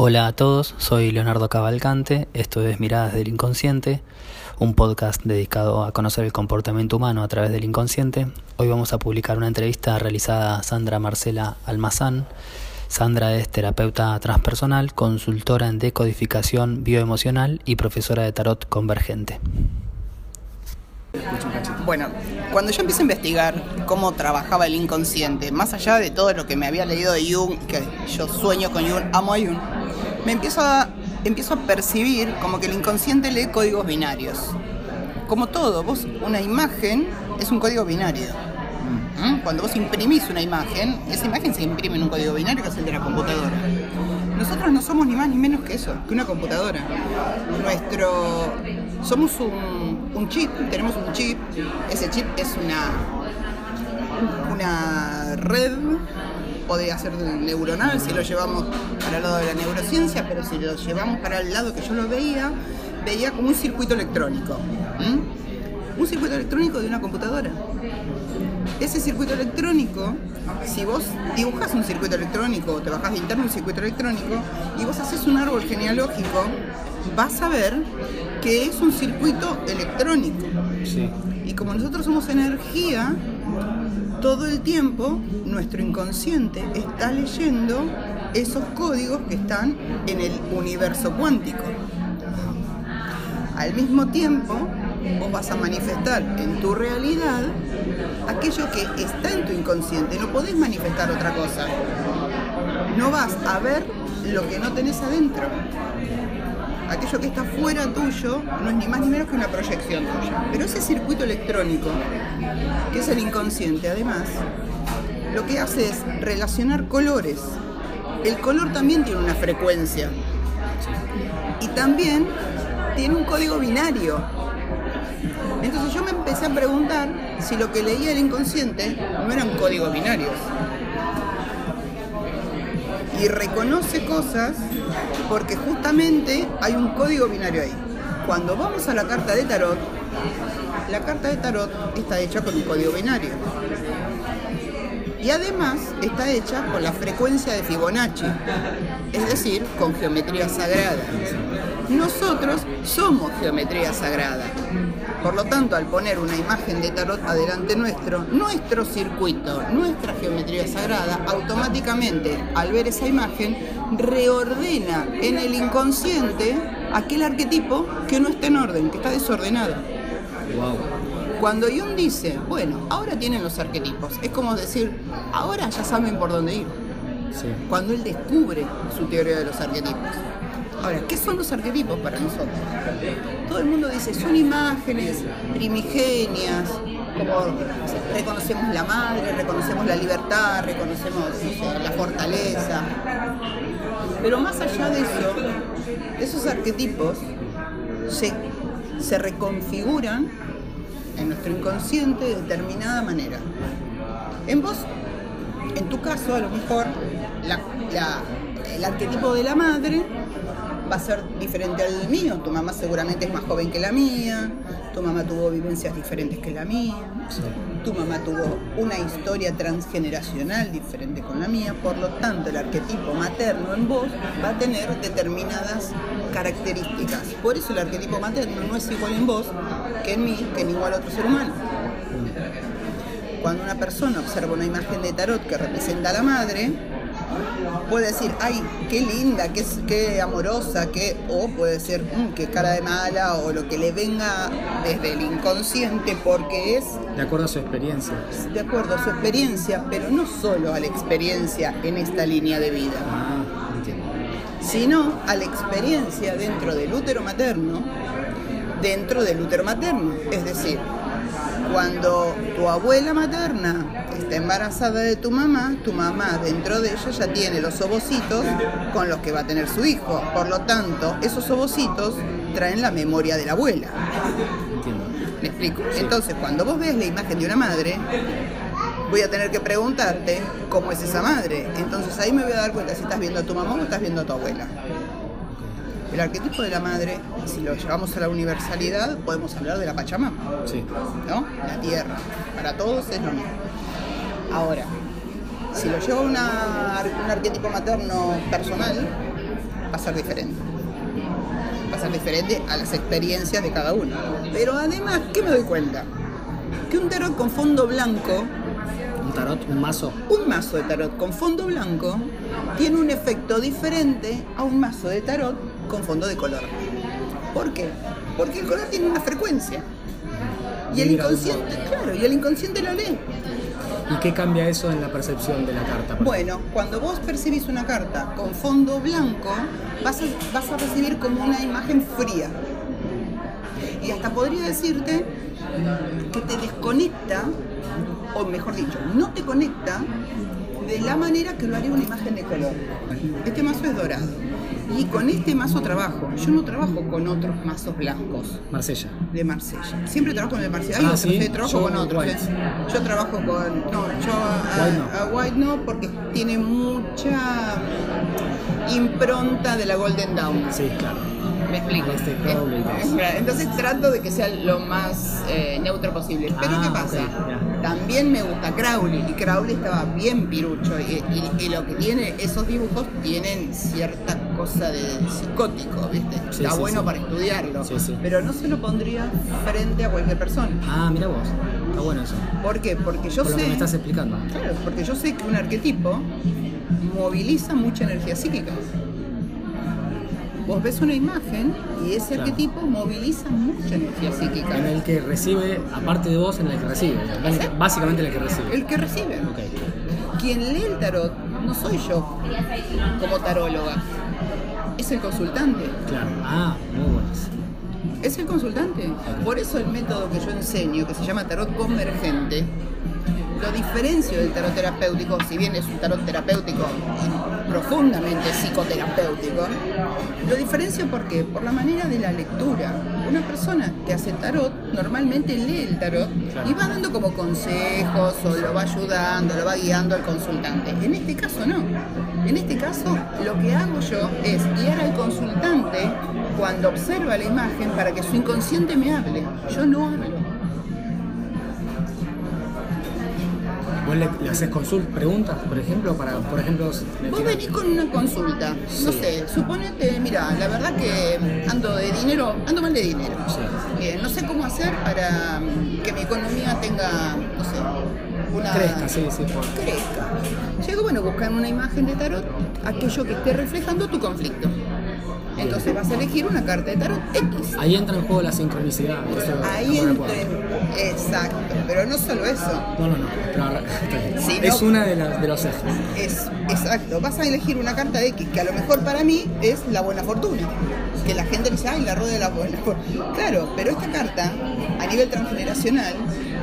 Hola a todos, soy Leonardo Cavalcante, esto es Miradas del Inconsciente, un podcast dedicado a conocer el comportamiento humano a través del inconsciente. Hoy vamos a publicar una entrevista realizada a Sandra Marcela Almazán. Sandra es terapeuta transpersonal, consultora en decodificación bioemocional y profesora de tarot convergente. Bueno, cuando yo empiezo a investigar cómo trabajaba el inconsciente, más allá de todo lo que me había leído de Jung, que yo sueño con Jung, amo a Jung, me empiezo a, empiezo a percibir como que el inconsciente lee códigos binarios. Como todo, vos, una imagen es un código binario. ¿Mm? Cuando vos imprimís una imagen, esa imagen se imprime en un código binario que es el de la computadora. Nosotros no somos ni más ni menos que eso, que una computadora. Nuestro. Somos un, un chip, tenemos un chip. Ese chip es una. una red podría ser neuronal si lo llevamos para el lado de la neurociencia, pero si lo llevamos para el lado que yo lo veía, veía como un circuito electrónico. Un circuito electrónico de una computadora. Ese circuito electrónico, si vos dibujas un circuito electrónico o te bajás de interno un circuito electrónico y vos haces un árbol genealógico, vas a ver que es un circuito electrónico. Y como nosotros somos energía, todo el tiempo nuestro inconsciente está leyendo esos códigos que están en el universo cuántico. Al mismo tiempo, vos vas a manifestar en tu realidad aquello que está en tu inconsciente. No podés manifestar otra cosa. No vas a ver lo que no tenés adentro aquello que está fuera tuyo no es ni más ni menos que una proyección tuya. Pero ese circuito electrónico, que es el inconsciente, además, lo que hace es relacionar colores. El color también tiene una frecuencia. Y también tiene un código binario. Entonces yo me empecé a preguntar si lo que leía el inconsciente no eran códigos binarios y reconoce cosas porque justamente hay un código binario ahí. Cuando vamos a la carta de tarot, la carta de tarot está hecha con un código binario. Y además está hecha con la frecuencia de Fibonacci, es decir, con geometría sagrada. Nosotros somos geometría sagrada. Por lo tanto, al poner una imagen de tarot adelante nuestro, nuestro circuito, nuestra geometría sagrada, automáticamente, al ver esa imagen, reordena en el inconsciente aquel arquetipo que no está en orden, que está desordenado. Cuando Jung dice, bueno, ahora tienen los arquetipos, es como decir, ahora ya saben por dónde ir. Cuando él descubre su teoría de los arquetipos. Ahora, ¿qué son los arquetipos para nosotros? Todo el mundo dice, son imágenes primigenias, como reconocemos la madre, reconocemos la libertad, reconocemos la fortaleza. Pero más allá de eso, esos arquetipos se, se reconfiguran en nuestro inconsciente de determinada manera. En vos, en tu caso, a lo mejor el arquetipo de la madre va a ser diferente al mío. Tu mamá seguramente es más joven que la mía, tu mamá tuvo vivencias diferentes que la mía, tu mamá tuvo una historia transgeneracional diferente con la mía, por lo tanto el arquetipo materno en vos va a tener determinadas características. Por eso el arquetipo materno no es igual en vos que en mí, que en igual otro ser humano. Cuando una persona observa una imagen de tarot que representa a la madre, puede decir, ay, qué linda, qué, qué amorosa, qué, o puede decir, mm, qué cara de mala, o lo que le venga desde el inconsciente, porque es... De acuerdo a su experiencia. De acuerdo a su experiencia, pero no solo a la experiencia en esta línea de vida, ah, sino a la experiencia dentro del útero materno, dentro del útero materno, es decir, cuando tu abuela materna está embarazada de tu mamá, tu mamá dentro de ella ya tiene los ovocitos con los que va a tener su hijo. Por lo tanto, esos ovocitos traen la memoria de la abuela. Entiendo. ¿Me explico? Entonces, cuando vos ves la imagen de una madre, voy a tener que preguntarte cómo es esa madre. Entonces ahí me voy a dar cuenta si estás viendo a tu mamá o estás viendo a tu abuela. El arquetipo de la madre, si lo llevamos a la universalidad, podemos hablar de la Pachamama. Sí. ¿No? La tierra. Para todos es lo mismo. Ahora, si lo llevo a un arquetipo materno personal, va a ser diferente. Va a ser diferente a las experiencias de cada uno. Pero además, ¿qué me doy cuenta? Que un tarot con fondo blanco, Un tarot, un mazo. un mazo de tarot con fondo blanco, tiene un efecto diferente a un mazo de tarot con fondo de color. ¿Por qué? Porque el color tiene una frecuencia. Y el inconsciente, claro, y el inconsciente lo lee. ¿Y qué cambia eso en la percepción de la carta? Bueno, cuando vos percibís una carta con fondo blanco, vas a, vas a recibir como una imagen fría. Y hasta podría decirte que te desconecta, o mejor dicho, no te conecta de la manera que lo haría una imagen de color. Este mazo es dorado. Y con este mazo trabajo. Yo no trabajo con otros mazos blancos Marsella. de Marsella. Siempre trabajo con el Marsella. Hay Ah, otros, ¿sí? eh, trabajo Yo con otros. White. eh. Yo trabajo con. No, yo a White no. a White no, porque tiene mucha impronta de la Golden Dawn. Sí, claro. ¿Me explico? Este. Eh, Entonces trato de que sea lo más eh, neutro posible. Pero Ah, ¿qué pasa? También me gusta Crowley y Crowley estaba bien pirucho y, y- y lo que tiene, esos dibujos tienen cierta cosa de psicótico, ¿viste? Sí, Está sí, bueno sí. para estudiarlo, pero no se lo pondría frente a cualquier persona. Ah, mira vos. Está bueno eso. ¿Por qué? Porque yo Por lo que sé, me estás explicando. claro, porque yo sé que un arquetipo moviliza mucha energía psíquica. Vos ves una imagen y ese Claro. arquetipo moviliza mucha energía psíquica. En el que recibe, aparte de vos, en el que recibe. Básicamente en el que recibe. El que recibe. Ok. Quien lee el tarot no soy yo como taróloga, es el consultante. Claro. Ah, muy buenas. Es el consultante. Por eso el método que yo enseño, que se llama tarot convergente, lo diferencio del tarot terapéutico, si bien es un tarot terapéutico profundamente psicoterapéutico, lo diferencio porque por la manera de la lectura. Una persona que hace tarot normalmente lee el tarot y va dando como consejos o lo va ayudando, lo va guiando al consultante. En este caso no. En este caso lo que hago yo es guiar al consultante cuando observa la imagen para que su inconsciente me hable. Yo no hablo. ¿Vos le, le haces consultas, preguntas, por ejemplo? Para, por ejemplo, Vos venís con una consulta, no sé, suponete, mira, la verdad que ando de dinero, ando mal de dinero. Sí. Bien, no sé cómo hacer para que mi economía tenga, no sé, una... Crezca, sí, sí. por- crezca. Llego, bueno, buscar una imagen de tarot, aquello que esté reflejando tu conflicto. Entonces vas a elegir una carta de tarot X. Ahí entra en juego la sincronicidad. Ahí entra. Exacto, pero no solo eso. No, no, no. Sí, es no. una de, las de los ejes. Es exacto, vas a elegir una carta de X que a lo mejor para mí es la buena fortuna. Que la gente dice, ay, la rueda de la buena fortuna. Claro, pero esta carta, a nivel transgeneracional,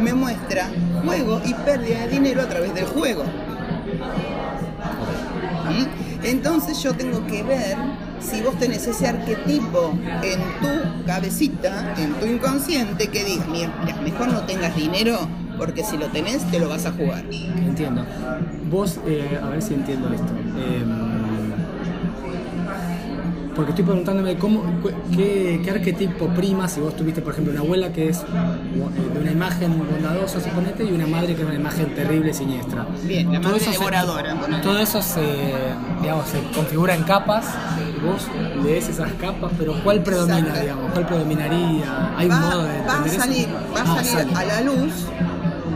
me muestra juego y pérdida de dinero a través del juego. ¿Mm? Entonces yo tengo que ver si vos tenés ese arquetipo en tu cabecita, en tu inconsciente, que diga, mira, mejor no tengas dinero porque si lo tenés te lo vas a jugar. Entiendo. Vos, eh, a ver si entiendo esto. Eh, porque estoy preguntándome cómo, qué, qué arquetipo prima si vos tuviste, por ejemplo, una abuela que es eh, de una imagen bondadosa, suponete, y una madre que es una imagen terrible, siniestra. Bien, la Todo madre eso se- devoradora, ponele. todo eso se, digamos, se configura en capas. Vos lees esas capas, pero ¿cuál predomina, Exacto. digamos? ¿Cuál predominaría? ¿Hay un va, modo de va a eso? salir, va a Ah, salir a la luz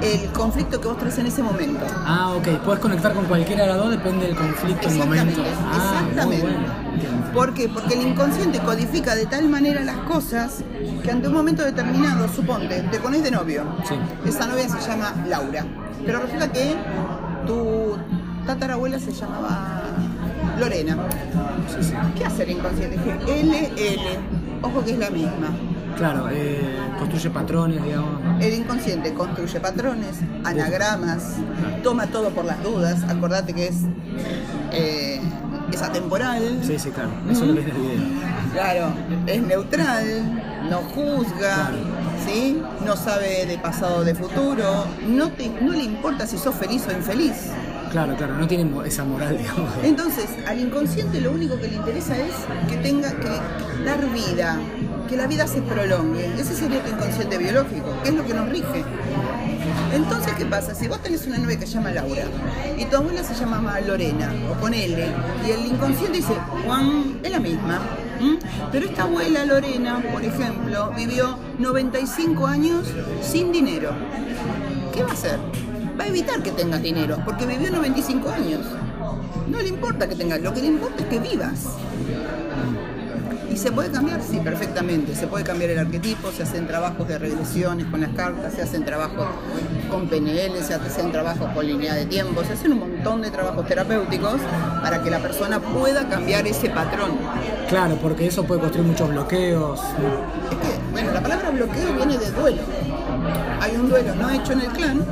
el conflicto que vos traes en ese momento. Ah, ok. Puedes conectar con cualquiera de las dos, depende del conflicto, el momento. Exactamente, Ah, exactamente. Muy bueno. ¿Por qué? Porque el inconsciente codifica de tal manera las cosas que ante un momento determinado, suponte, te pones de novio. Sí. Esa novia se llama Laura. Pero resulta que tu tatarabuela se llamaba Lorena. Sí, sí. ¿Qué hace el inconsciente? Dije, L, L. Ojo que es la misma. Claro, eh, construye patrones, digamos. El inconsciente construye patrones, anagramas, toma todo por las dudas. Acordate que es, eh, es atemporal. Sí, sí, claro. Eso lo ves en el video. Claro, es neutral, no juzga, Claro. ¿sí? no sabe de pasado o de futuro, no, te, no le importa si sos feliz o infeliz. Claro, claro, no tiene esa moral, digamos. Entonces, al inconsciente lo único que le interesa es que tenga que dar vida, que la vida se prolongue. Ese sería tu inconsciente biológico, que es lo que nos rige. Entonces, ¿qué pasa? Si vos tenés una novia que se llama Laura y tu abuela se llama Lorena o ponele y el inconsciente dice, Juan, es la misma. Pero esta abuela Lorena, por ejemplo, vivió 95 años sin dinero. ¿Qué va a hacer? Va a evitar que tengas dinero, porque vivió 95 años. No le importa que tengas, lo que le importa es que vivas. ¿Y se puede cambiar? Sí, perfectamente. Se puede cambiar el arquetipo, se hacen trabajos de regresiones con las cartas, se hacen trabajos con PNL, se hacen trabajos con línea de tiempo, se hacen un montón de trabajos terapéuticos para que la persona pueda cambiar ese patrón. Claro, porque eso puede construir muchos bloqueos. Es que, bueno, la palabra bloqueo viene de duelo. Hay un duelo no hecho en el clan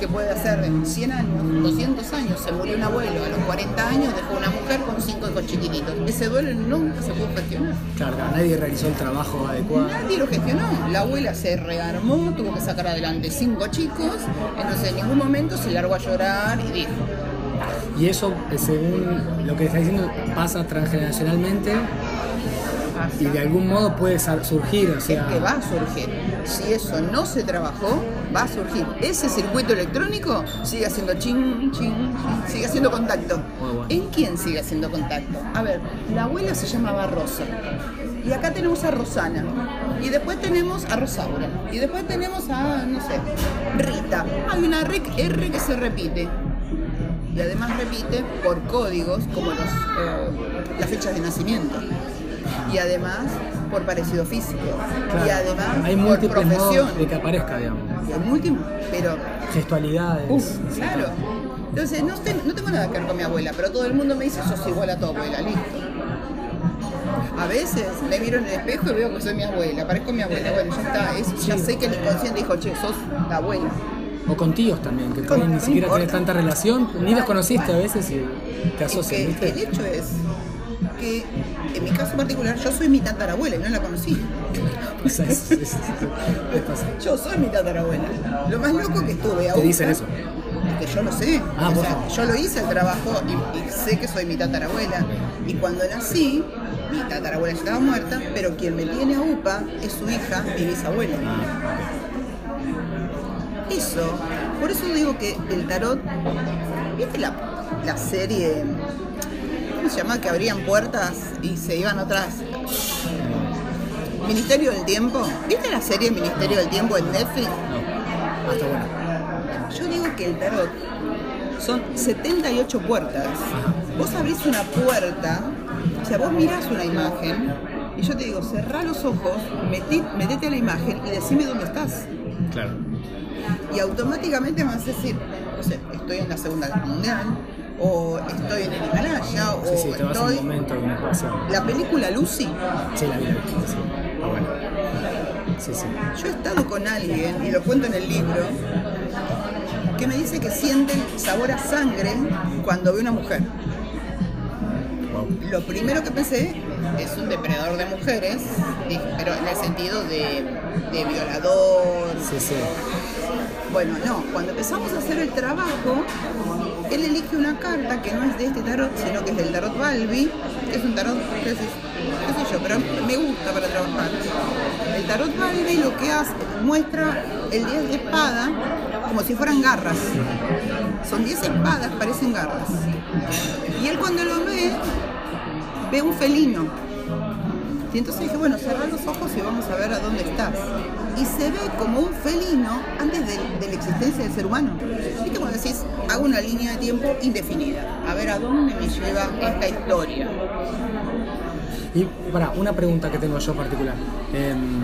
que puede hacer en 100 años, 200 años, se murió un abuelo, a los 40 años dejó una mujer con cinco hijos chiquititos. Ese duelo nunca se pudo gestionar. Claro, nadie realizó el trabajo adecuado. Nadie lo gestionó. La abuela se rearmó, tuvo que sacar adelante cinco chicos, entonces en ningún momento se largó a llorar y dijo, Y eso, eh, según lo que está diciendo, pasa transgeneracionalmente y de algún modo puede surgir, o sea... es que va a surgir. Si eso no se trabajó, va a surgir. Ese circuito electrónico sigue haciendo ching, ching, ching, sigue haciendo contacto. Bueno. ¿En quién sigue haciendo contacto? A ver, la abuela se llamaba Rosa. Y acá tenemos a Rosana. Y después tenemos a Rosaura. Y después tenemos a, no sé, Rita. Hay una R que se repite. Y además repite por códigos como los, eh, las fechas de nacimiento. Y además por parecido físico. Claro, Y además hay por múltiples profesión. modos de que aparezca, digamos. Y hay múltiples, pero Gestualidades. Uf, claro. Entonces, no, estoy- no tengo nada que ver con mi abuela, pero todo el mundo me dice, sos igual a tu abuela, listo. A veces me miro en el espejo y veo que soy mi abuela, parezco mi abuela. Bueno, ya está, es- ya sé que el inconsciente dijo, che, sos la abuela. O con tíos también, que Con- ni no siquiera tenés tanta relación, ni los conociste a veces y te Es asocian, que ¿viste? el hecho es que, en mi caso particular, yo soy mi tatarabuela y no la conocí. Pasa eso, pasa. Yo soy mi tatarabuela. Lo más loco que estuve a Te dicen eso. Es que yo lo sé. Ah, O sea, yo lo hice el trabajo y, y sé que soy mi tatarabuela. Y cuando nací, mi tatarabuela ya estaba muerta, pero quien me tiene a UPA es su hija, mi bisabuela. Eso, por eso digo que el tarot, ¿viste la, la serie, ¿cómo se llama? Que abrían puertas y se iban otras. Ministerio del Tiempo. ¿Viste la serie Ministerio del Tiempo en Netflix? No. Bueno. Yo digo que el tarot son 78 puertas. Vos abrís una puerta, o sea, vos mirás una imagen y yo te digo, cerrá los ojos, metí- metete a la imagen y decime dónde estás. Claro. Y automáticamente me vas a decir, no sé, estoy en la Segunda Guerra Mundial, o estoy en el Himalaya, o Sí, sí, te vas un estoy... momento, un espacio. La película Lucy, Sí, la vi, la vi, sí. Ah, bueno. Sí, sí. yo he estado con alguien, y lo cuento en el libro, que me dice que siente el sabor a sangre cuando ve una mujer. Wow. Lo primero que pensé es un depredador de mujeres, pero en el sentido de, de violador. Sí, sí. Bueno, no, cuando empezamos a hacer el trabajo, él elige una carta que no es de este tarot, sino que es del tarot Balbi, es un tarot, qué sé, yo, pero me gusta para trabajar. El tarot Balbi lo que hace, muestra el 10 de espada como si fueran garras. Son 10 espadas, parecen garras. Y él cuando lo ve, ve un felino. Y entonces dije, bueno, cerrá los ojos y vamos a ver a dónde estás. Y se ve como un felino antes de, la existencia del ser humano. ¿Viste cuando decís, hago una línea de tiempo indefinida? A ver a dónde me lleva esta historia. Y para una pregunta que tengo yo particular. Em,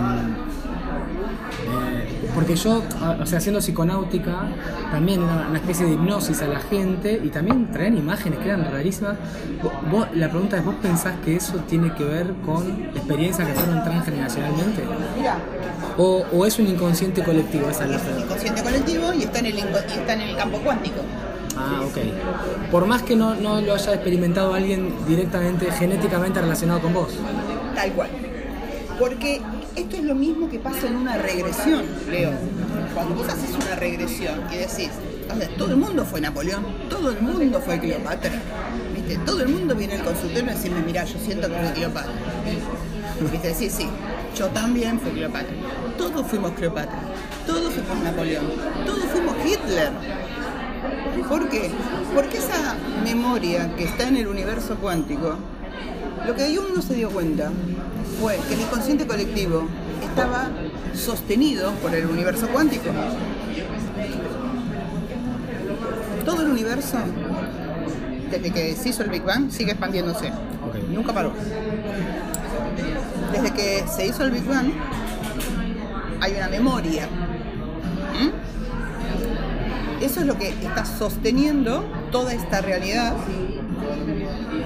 eh, porque yo, o sea, haciendo psiconáutica, también una especie de hipnosis a la gente y también traían imágenes que eran rarísimas. Vo- Vos, la pregunta es, ¿vos pensás que eso tiene que ver con experiencias que fueron transgeneracionalmente? Mira, ¿O, o es un inconsciente colectivo? Esa es la es un inconsciente colectivo y está en el, y está en el campo cuántico. Ah, ok. Por más que no, no lo haya experimentado alguien directamente, genéticamente relacionado con vos. Tal cual. Porque esto es lo mismo que pasa en una regresión, Leo. Cuando vos haces una regresión y decís, todo el mundo fue Napoleón, todo el mundo fue Cleopatra, ¿viste? Todo el mundo viene al consultorio y decirme, mira, yo siento que fue Cleopatra. Viste, sí, sí, yo también fui Cleopatra. Todos fuimos Cleopatra, todos fuimos Napoleón, todos fuimos Hitler. ¿Por qué? Porque esa memoria que está en el universo cuántico, lo que Jung no se dio cuenta fue que el inconsciente colectivo estaba sostenido por el universo cuántico. Todo el universo, desde que se hizo el Big Bang, sigue expandiéndose. Nunca paró. Desde que se hizo el Big Bang, hay una memoria. ¿Mm? Eso es lo que está sosteniendo toda esta realidad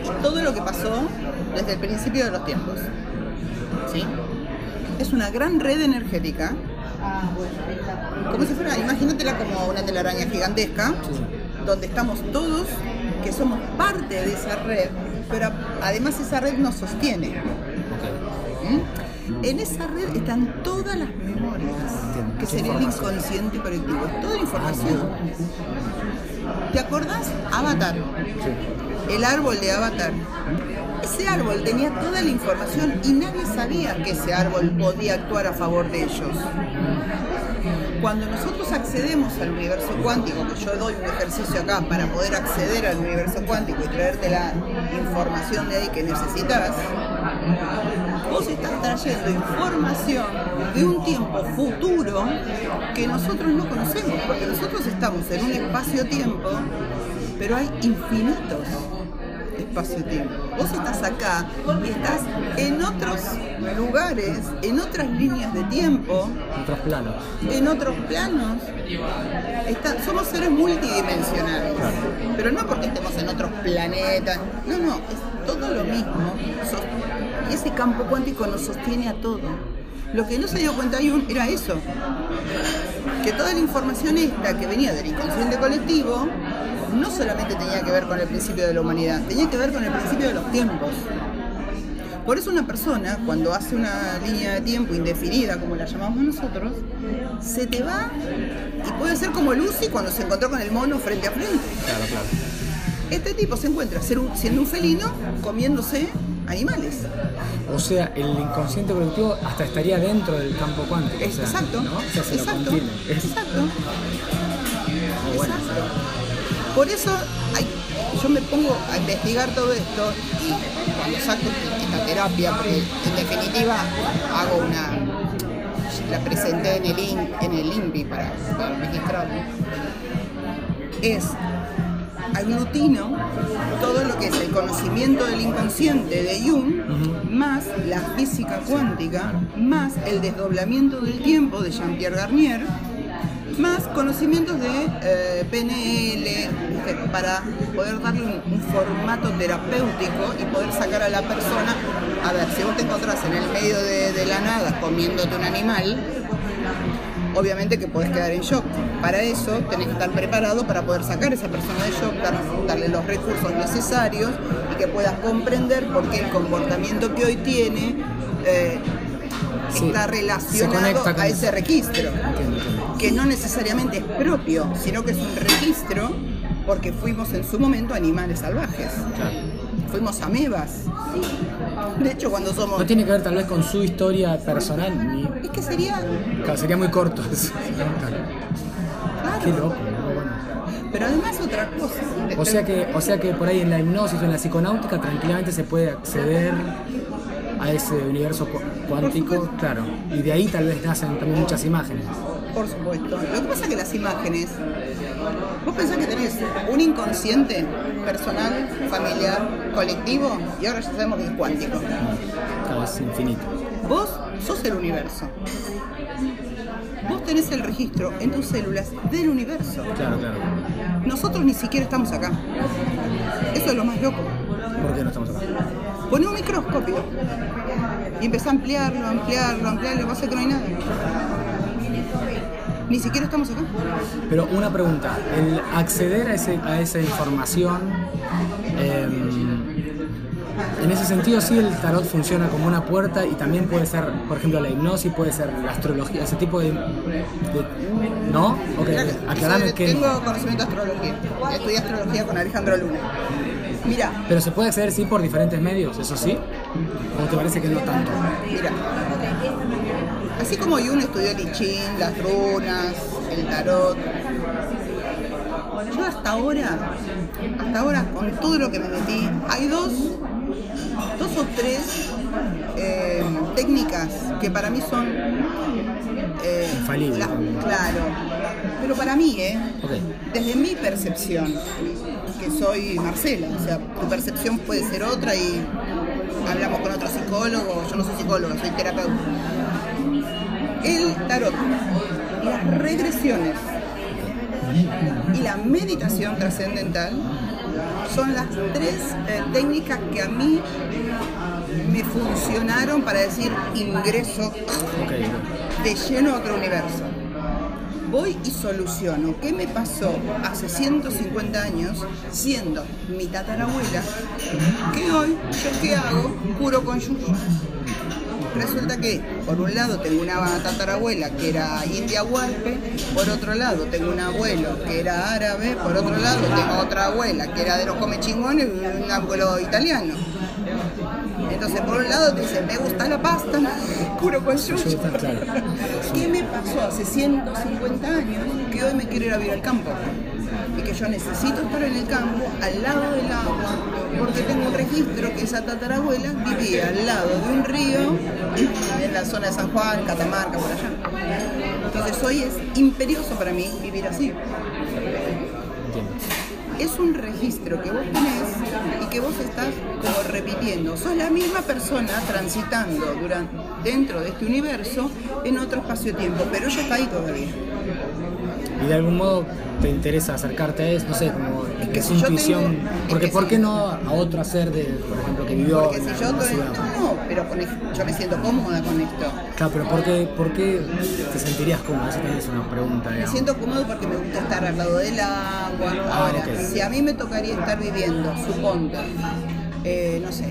y todo lo que pasó desde el principio de los tiempos. ¿Sí? Es una gran red energética. Como si fuera, imagínatela como una telaraña gigantesca, donde estamos todos, que somos parte de esa red, pero además esa red nos sostiene. ¿Mm? En esa red están todas las memorias, que sería el inconsciente colectivo, toda información. ¿Te acordás? Avatar. El árbol de Avatar. Ese árbol tenía toda la información y nadie sabía que ese árbol podía actuar a favor de ellos. Cuando nosotros accedemos al universo cuántico, que yo doy un ejercicio acá para poder acceder al universo cuántico y traerte la información de ahí que necesitas, vos estás trayendo información de un tiempo futuro que nosotros no conocemos, porque nosotros estamos en un espacio-tiempo, pero hay infinitos espacio-tiempo. Vos estás acá y estás en otros lugares, en otras líneas de tiempo, En otros planos. en otros planos. Está- somos seres multidimensionales, pero no porque estemos en otros planetas, no, no, es todo lo mismo. Y ese campo cuántico nos sostiene a todo. Lo que no se dio cuenta Jung era eso, que toda la información esta que venía del inconsciente colectivo no solamente tenía que ver con el principio de la humanidad, tenía que ver con el principio de los tiempos. Por eso una persona, cuando hace una línea de tiempo indefinida, como la llamamos nosotros, se te va y puede ser como Lucy cuando se encontró con el mono frente a frente. Claro, claro. Este tipo se encuentra siendo un felino comiéndose animales. O sea, el inconsciente colectivo hasta estaría dentro del campo cuántico. o sea, exacto, ¿no? O sea, se lo exacto, exacto. bueno. Exacto. Por eso hay- yo me pongo a investigar todo esto y cuando saco esta terapia, porque en definitiva hago una, la presenté en el, IN- en el INPI para, para registrarlo, es aglutino todo lo que es el conocimiento del inconsciente de Jung, más la física cuántica, más el desdoblamiento del tiempo de Jean-Pierre Garnier, más conocimientos de eh, PNL, para poder darle un, un formato terapéutico y poder sacar a la persona, a ver, si vos te encontrás en el medio de, de la nada comiéndote un animal, obviamente que podés quedar en shock. Para eso tenés que estar preparado para poder sacar a esa persona de shock, dar- darle los recursos necesarios y que puedas comprender por qué el comportamiento que hoy tiene eh, Sí, está relacionado a ese registro Entiendo, entiendo. Que no necesariamente es propio, sino que es un registro porque fuimos en su momento animales salvajes. Fuimos amebas. De hecho, cuando somos... No tiene que ver tal vez con su historia personal, ni. Es que sería... Claro, sería muy corto eso. Claro. Claro. Qué loco. Pero además otra cosa. O sea que, o sea que por ahí en la hipnosis o en la psiconáutica tranquilamente se puede acceder a ese universo cu- cuántico, claro. Y de ahí tal vez nacen también muchas imágenes. Por supuesto. Lo que pasa es que las imágenes... Vos pensás que tenés un inconsciente personal, familiar, colectivo, y ahora ya sabemos que es cuántico. Claro, es infinito. Vos sos el universo. Vos tenés el registro en tus células del universo. Claro, claro. Nosotros ni siquiera estamos acá. Eso es lo más loco. ¿Por qué no estamos acá? Poné un microscopio y empezá a ampliarlo, ampliarlo, ampliarlo, y pasa que no hay nada. Ni siquiera estamos acá. Pero una pregunta, el acceder a, ese, a esa información, em, en ese sentido sí el tarot funciona como una puerta y también puede ser, por ejemplo, la hipnosis, puede ser la astrología, ese tipo de... de- ¿No? Ok, Claro, aclarame yo que... Tengo conocimiento de astrología. Estudié astrología con Alejandro Luna. Mira, Pero se puede acceder sí por diferentes medios, eso sí. ¿O te parece que no tanto? mira. Así como Jung estudió el I Ching, las runas, el tarot. Yo hasta ahora, hasta ahora, con todo lo que me metí, hay dos, dos o tres eh, técnicas que para mí son eh, Infalibles. claro. Pero para mí, ¿eh? Desde mi percepción, que soy Marcela, o sea, tu percepción puede ser otra y hablamos con otro psicólogo, yo no soy psicóloga, soy terapeuta. El tarot, las regresiones y la meditación trascendental son las tres eh, técnicas que a mí me funcionaron para decir ingreso de lleno a otro universo. Voy y soluciono qué me pasó hace 150 años siendo mi tatarabuela, que hoy yo qué hago, curo con yuyu. Resulta que por un lado tengo una tatarabuela que era india huarpe, por otro lado tengo un abuelo que era árabe, por otro lado tengo otra abuela que era de los come chingones y un abuelo italiano. Entonces, por un lado te dicen, me gusta la pasta, curo con. ¿Qué me pasó hace 150 años que hoy me quiero ir a vivir al campo? Y que yo necesito estar en el campo, al lado del agua, porque tengo un registro que esa tatarabuela vivía al lado de un río en la zona de San Juan, Catamarca, por allá. Entonces hoy es imperioso para mí vivir así. Es un registro que vos tenés y que vos estás como repitiendo. Sos la misma persona transitando durante, dentro de este universo en otro espacio-tiempo, pero ella está ahí todavía. Y de algún modo te interesa acercarte a eso, no sé, como Es que si yo intuición. tengo- porque que ¿por si- qué no a otro hacer de, por ejemplo, que vivió Porque en si yo estoy, no, pero con yo me siento cómoda con esto. Claro, pero ¿por qué, por qué te sentirías cómodo? Esa también es una pregunta, Me siento cómodo porque me gusta estar al lado del agua. Ahora, ok. si a mí me tocaría estar viviendo, supongo, eh, no sé,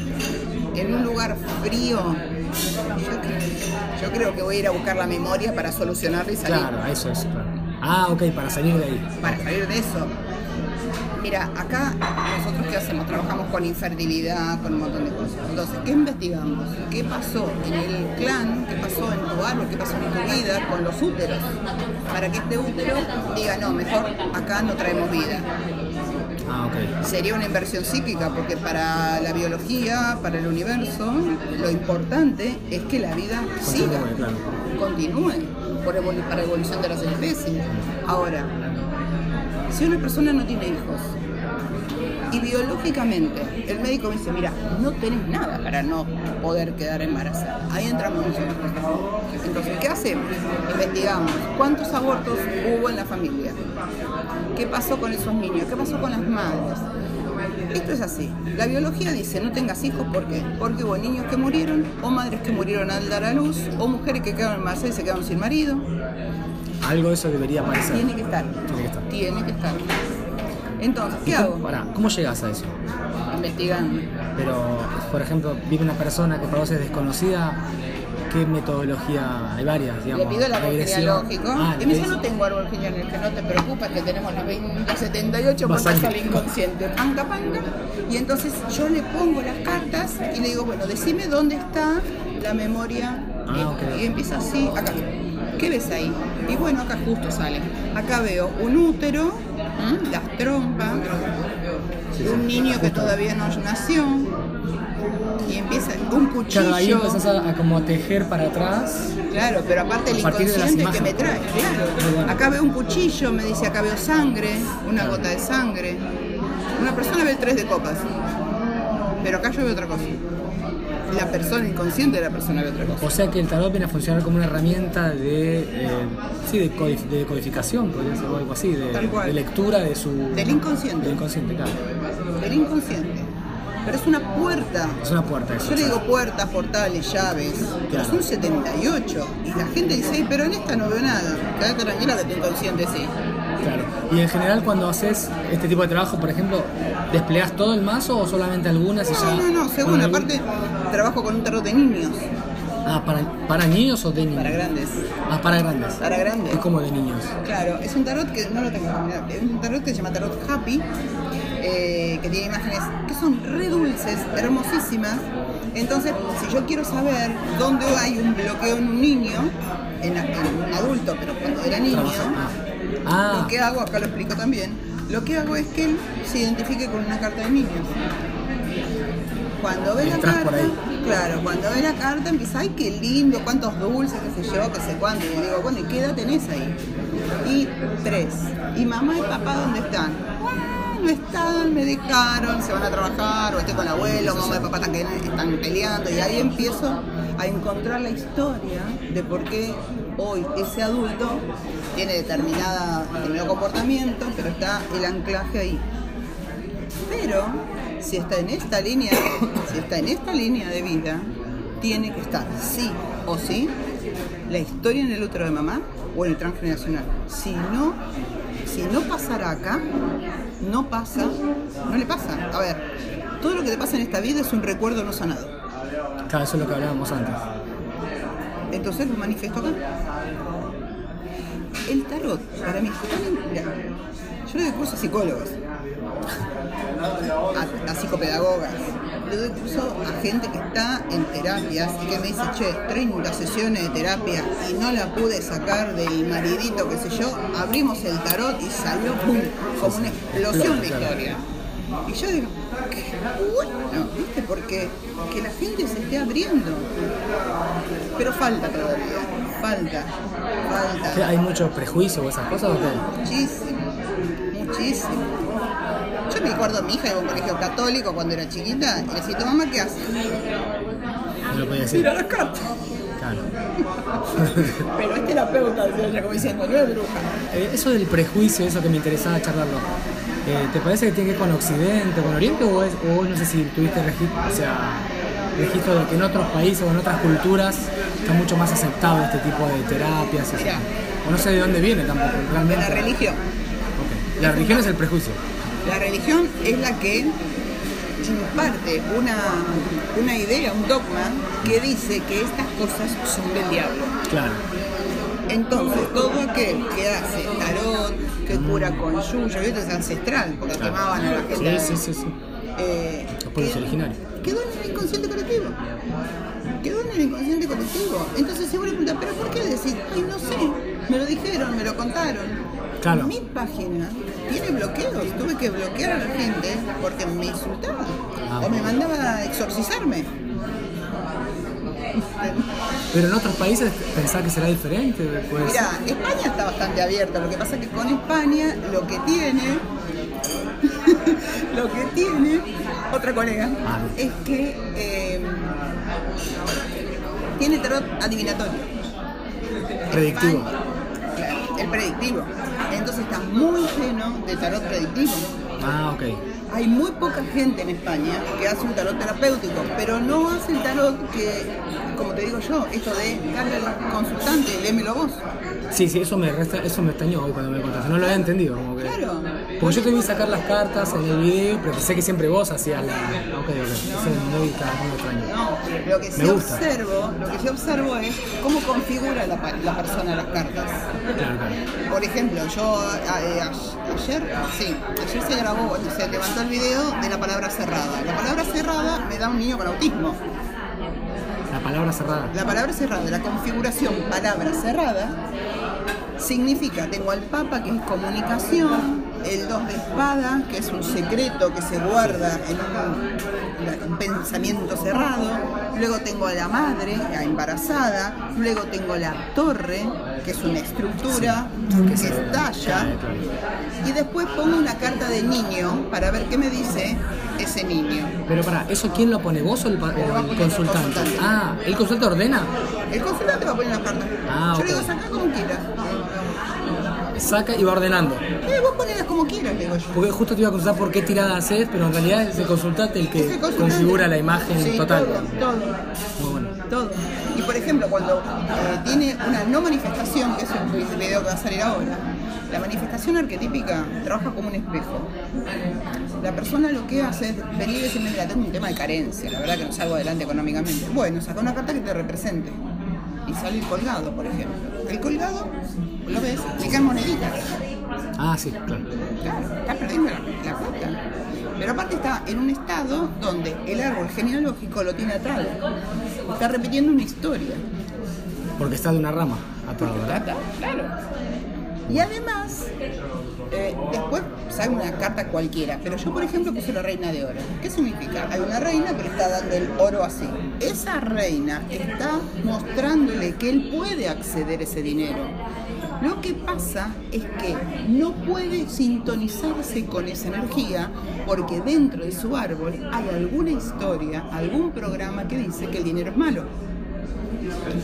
en un lugar frío, yo, cre- yo creo que voy a ir a buscar la memoria para solucionarla y salir. Claro, eso es, claro. Ah, ok, para salir de ahí. Para salir de eso. Mira, acá nosotros qué hacemos? Trabajamos con infertilidad, con un montón de cosas. Entonces, ¿qué investigamos? ¿Qué pasó en el clan? ¿Qué pasó en tu árbol? ¿Qué pasó en tu vida con los úteros? Para que este útero diga, no, mejor acá no traemos vida. Ah, ok. Sería una inversión psíquica, porque para la biología, para el universo, lo importante es que la vida siga, claro. continúe por evolu- para evolución de las especies. Ahora, si una persona no tiene hijos y biológicamente el médico me dice, mira, no tenés nada para no poder quedar embarazada, ahí entramos nosotros. Entonces, ¿qué hacemos? Investigamos cuántos abortos hubo en la familia, qué pasó con esos niños, qué pasó con las madres. Esto es así. La biología dice no tengas hijos, ¿por qué? Porque hubo niños que murieron, o madres que murieron al dar a luz, o mujeres que quedaron embarazadas y se quedaron sin marido. Algo de eso debería aparecer. Tiene que estar. Tiene que estar. Tiene que estar. Entonces, ¿qué ¿Y hago? pará, ¿Cómo llegas a eso? Investigando. Pero, por ejemplo, vive una persona que para vos es desconocida, ¿qué metodología? Hay varias, digamos. Le pido el árbol genealógico. Ah, y me dice, no tengo árbol genealógico, no te preocupes que tenemos las 20 las 78 Vas puertas a- al inconsciente. Panga, panga. Y entonces yo le pongo las cartas y le digo, bueno, decime dónde está la memoria. Ah, Y- empieza así, acá. ¿Qué ves ahí? Y bueno, acá justo sale. Acá veo un útero, ¿m? las trompas, un niño que todavía no nació. Y empieza un cuchillo. Claro, ahí empezás a, a como tejer para atrás. Claro, pero aparte el de inconsciente que me trae, claro. Bueno. Acá veo un cuchillo, me dice acá veo sangre, una gota de sangre. Una persona ve tres de copas. Pero acá yo veo otra cosa. La persona inconsciente de la persona ve otra cosa. O sea que el tarot viene a funcionar como una herramienta de, eh, sí, de, codif- de codificación, podría ser o algo así, de, Tal cual. de lectura de su... Del inconsciente. Del inconsciente, claro. Del inconsciente. Pero es una puerta. Es una puerta eso. Yo le digo puertas, portales, llaves, pero Claro. son 78. Y la gente dice, "Ay, pero en esta no veo nada. Quédate tranquila que tu inconsciente sí. Claro. Y en general cuando haces este tipo de trabajo, por ejemplo, ¿desplegas todo el mazo o solamente algunas y ya? No, no, no, según aparte trabajo con un tarot de niños, Ah, ¿para, ¿para niños o de niños? para grandes. Ah, para grandes. Para grandes. Es como de niños. Claro, es un tarot que no lo tengo es un tarot que se llama tarot happy, eh, que tiene imágenes que son re dulces, hermosísimas. Entonces, si yo quiero saber dónde hay un bloqueo en un niño, en, en un adulto, pero cuando era niño, Ah, lo que hago, acá lo explico también, lo que hago es que él se identifique con una carta de niños. Cuando ve la carta, claro, cuando ve la carta empieza, ay, qué lindo, cuántos dulces, qué sé yo, qué sé cuánto. Y le digo, bueno, ¿y qué edad tenés ahí? Y tres. ¿Y mamá y papá dónde están? "Ah, No están, me dejaron, se van a trabajar, o estoy con el abuelo, mamá y papá están peleando. Y ahí empiezo a encontrar la historia de por qué hoy ese adulto tiene determinada, determinado comportamiento, pero está el anclaje ahí. Pero si está en esta línea, si está en esta línea de vida, tiene que estar sí o sí la historia en el útero de mamá o en el transgeneracional. Si no, si no pasara acá, no pasa, no le pasa. A ver, todo lo que te pasa en esta vida es un recuerdo no sanado. claro, eso es lo que hablábamos antes. Entonces lo manifiesto acá. El tarot, para mí, mira, yo le doy a psicólogos, a, a psicopedagogas, le doy curso a gente que está en terapias y que me dice, che, 30 sesiones de terapia y no la pude sacar del maridito, qué sé yo, abrimos el tarot y salió pum, como una explosión de historia. Y yo digo, qué bueno, ¿viste? Porque que la gente se esté abriendo. Pero falta todavía, falta, ¿Qué, falta. ¿Hay mucho prejuicio o esas cosas o qué? Muchísimo, muchísimo. Me acuerdo mi hija iba a un colegio católico cuando era chiquita y decía, ¿tu mamá qué hace? No lo podía decir. Mira las cartas. Claro. Pero es terapeuta, decía ella, como diciendo, no es bruja. Eh, eso del prejuicio, eso que me interesaba charlarlo. eh, ¿Te parece que tiene que ver con Occidente, con Oriente o, es, o no sé si tuviste registro, o sea, registro de que en otros países o en otras culturas está mucho más aceptado este tipo de terapias? O no sé de dónde viene tampoco, De realmente. la religión. Ok. La religión es el prejuicio. La religión es la que imparte una, una idea, un dogma, que dice que estas cosas son del diablo. Claro. Entonces, todo aquel que hace tarot, que cura con yuyo, y esto es ancestral, porque Claro. quemaban a la gente. Sí, sí, sí, sí. eh, Los pueblos quedó- originarios. Quedó en el inconsciente colectivo. Quedó en el inconsciente colectivo. Entonces, le preguntas, ¿pero por qué decir? Ay, no sé, me lo dijeron, me lo contaron. Claro. Mi página tiene bloqueos. Tuve que bloquear a la gente porque me insultaba. Ah, o me mandaba a exorcizarme. Pero en otros países pensás que será diferente. Puede ser. Mira, España está bastante abierta. Lo que pasa es que con España lo que tiene, lo que tiene otra colega, Ah. es que eh, tiene tarot adivinatorio. Predictivo. España, el predictivo. Entonces está muy lleno de tarot predictivo. Ah, ok. Hay muy poca gente en España que hace un tarot terapéutico, pero no hace el tarot que, como te digo yo, esto de darle al consultante, léemelo vos. Sí, sí, eso me resta, eso me extrañó cuando me contaste. No lo había entendido. Como que... Claro. Porque yo te vi sacar las cartas en el video, pero pensé que siempre vos hacías la. Ok, ok. Eso es muy, extraño. No, lo que sí Me gusta. observo, lo que sí observo es cómo configura la, persona las cartas. Claro, claro. Por ejemplo, yo a- eh, a- ayer, sí, ayer se grabó, se levantó el video de la palabra cerrada. La palabra cerrada me da un niño con autismo. La palabra cerrada. La palabra cerrada, la configuración palabra cerrada, significa, tengo al Papa que es comunicación, el dos de espada, que es un secreto que se guarda en un, un pensamiento cerrado, luego tengo a la madre, la embarazada, luego tengo la torre, que es una estructura que se- estalla, y después pongo una carta de niño para ver qué me dice ese niño. Pero para, ¿eso quién lo pone? ¿Vos o el, consultante? Ah, ¿el consultante ordena? El consultante va a poner las cartas. Ah, Yo le digo, saca como quieras. Saca y va ordenando. Eh, vos ponelas como quieras, le digo yo. Porque justo te iba a consultar por qué tirada haces, pero en realidad es el consultante el que el configura la imagen Sí, total. Todo, todo, Muy bueno. todo. Y por ejemplo, cuando eh, tiene una no manifestación, que es el video que va a salir ahora, la manifestación arquetípica trabaja como un espejo. La persona lo que hace es venir y decirme, mira, tengo un tema de carencia, la verdad que no salgo adelante económicamente. Bueno, saca una carta que te represente. Y sale el colgado, por ejemplo. El colgado, lo ves, le caen moneditas. Ah, sí, claro. Está perdiendo la, la plata. Pero aparte está en un estado donde el árbol genealógico lo tiene atado. Está repitiendo una historia. Porque está de una rama atado, ¿verdad? está, claro. Y además, eh, después sale una carta cualquiera, pero yo por ejemplo puse la reina de oro. ¿Qué significa? Hay una reina pero está dando el oro así. Esa reina está mostrándole que él puede acceder a ese dinero. Lo que pasa es que no puede sintonizarse con esa energía porque dentro de su árbol hay alguna historia, algún programa que dice que el dinero es malo.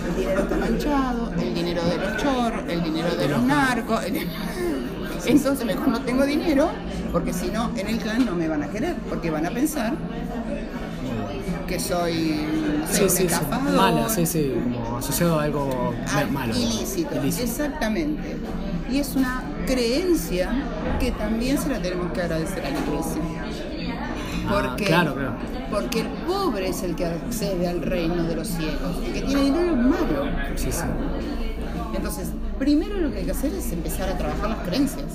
El dinero está manchado, el dinero de los chorros, el dinero de los narcos. Entonces mejor no tengo dinero, porque si no, en el clan no me van a querer, porque van a pensar que soy no sé, Sí, un. Mala, sí, sí, como asociado a algo Ah, malo. Ilícito, Ilícito. exactamente. Y es una creencia que también se la tenemos que agradecer a la iglesia. Ah, Porque, claro, claro. porque el pobre es el que accede al reino de los cielos. El que tiene dinero es malo. Sí, sí. Entonces, primero lo que hay que hacer es empezar a trabajar las creencias.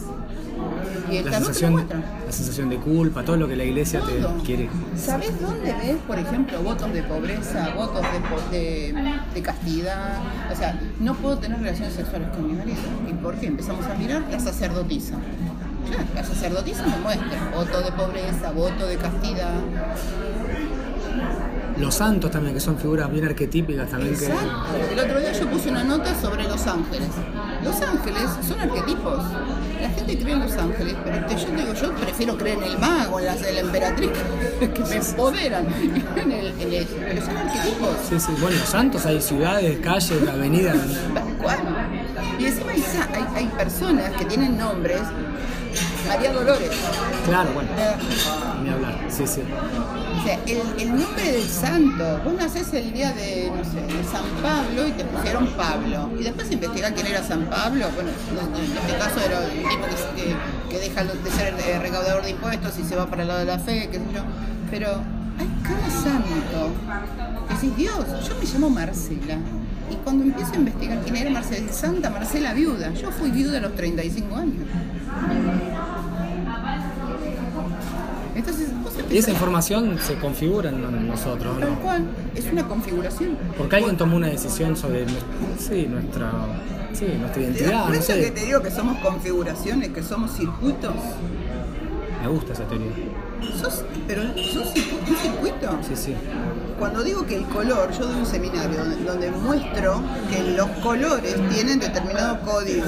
Y el La tarot te lo sensación, muestra. la sensación de culpa, todo lo que la iglesia te quiere. ¿Sabes dónde ves, por ejemplo, votos de pobreza, votos de, po- de, de castidad? O sea, no puedo tener relaciones sexuales con mi marido. ¿Y por qué? Empezamos a mirar la sacerdotisa. Claro, la sacerdotisa me muestra voto de pobreza, voto de castidad. Los santos también, que son figuras bien arquetípicas también. que Exacto. El otro día yo puse una nota sobre los ángeles. Los ángeles son arquetipos. La gente cree en los ángeles, pero te- yo digo, yo prefiero creer en el mago, en la, en la emperatriz, que me empoderan. En el, en el- pero son arquetipos. Sí, sí. Bueno, los santos hay ciudades, calles, avenidas. Tal cual. Y encima hay, hay personas que tienen nombres. María Dolores. Claro, bueno, Eh, ni hablar. Sí, sí. O sea, el, el nombre del santo, vos nacés el día de, no sé, de San Pablo y te pusieron Pablo. Y después investigás quién era San Pablo. Bueno, no- en este caso era un tipo que deja de ser eh, recaudador de impuestos y se va para el lado de la fe, qué sé yo. Pero hay cada santo. que Decís, Dios, yo me llamo Marcela. Y cuando empiezo a investigar quién era Marcela, Santa Marcela viuda. Yo fui viuda a los 35 años. Entonces, Y esa información se configura en nosotros, Tal ¿no? cual, es una configuración. Porque alguien tomó una decisión sobre sí, nuestra, sí, nuestra ¿Te das identidad, no cuenta que te digo que somos configuraciones, que somos circuitos? Me gusta esa teoría. ¿Sos, pero sos un circuito? Sí, sí. Cuando digo que el color, yo doy un seminario donde, donde muestro que los colores tienen determinado código.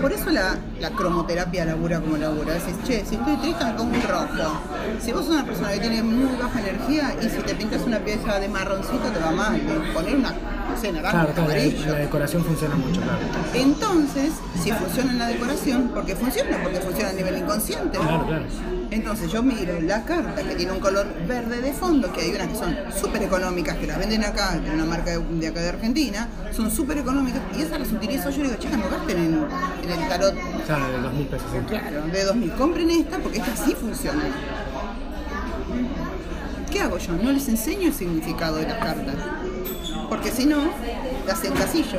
Por eso la, la cromoterapia labura como labura. Decís, che, si estoy triste me pongo un rojo. Si vos sos una persona que tiene muy baja energía y si te pintas una pieza de marroncito te va mal. Poner una, no sé, naranja, Claro, claro, la, amarillo. la decoración funciona mucho, claro. Entonces, si funciona en la decoración, porque funciona, porque funciona a nivel inconsciente. Claro, claro. Entonces yo miro la carta que tiene un color verde de fondo, que hay unas que son súper económicas, que las venden acá, de una marca de, de acá de Argentina, son súper económicas, y esas las utilizo yo y digo, chicas, no gasten en, en el tarot Claro, de dos mil pesos. sí. claro, de 2000, compren esta porque esta sí funciona. ¿Qué hago yo? No les enseño el significado de las cartas, porque si no, las encasillo.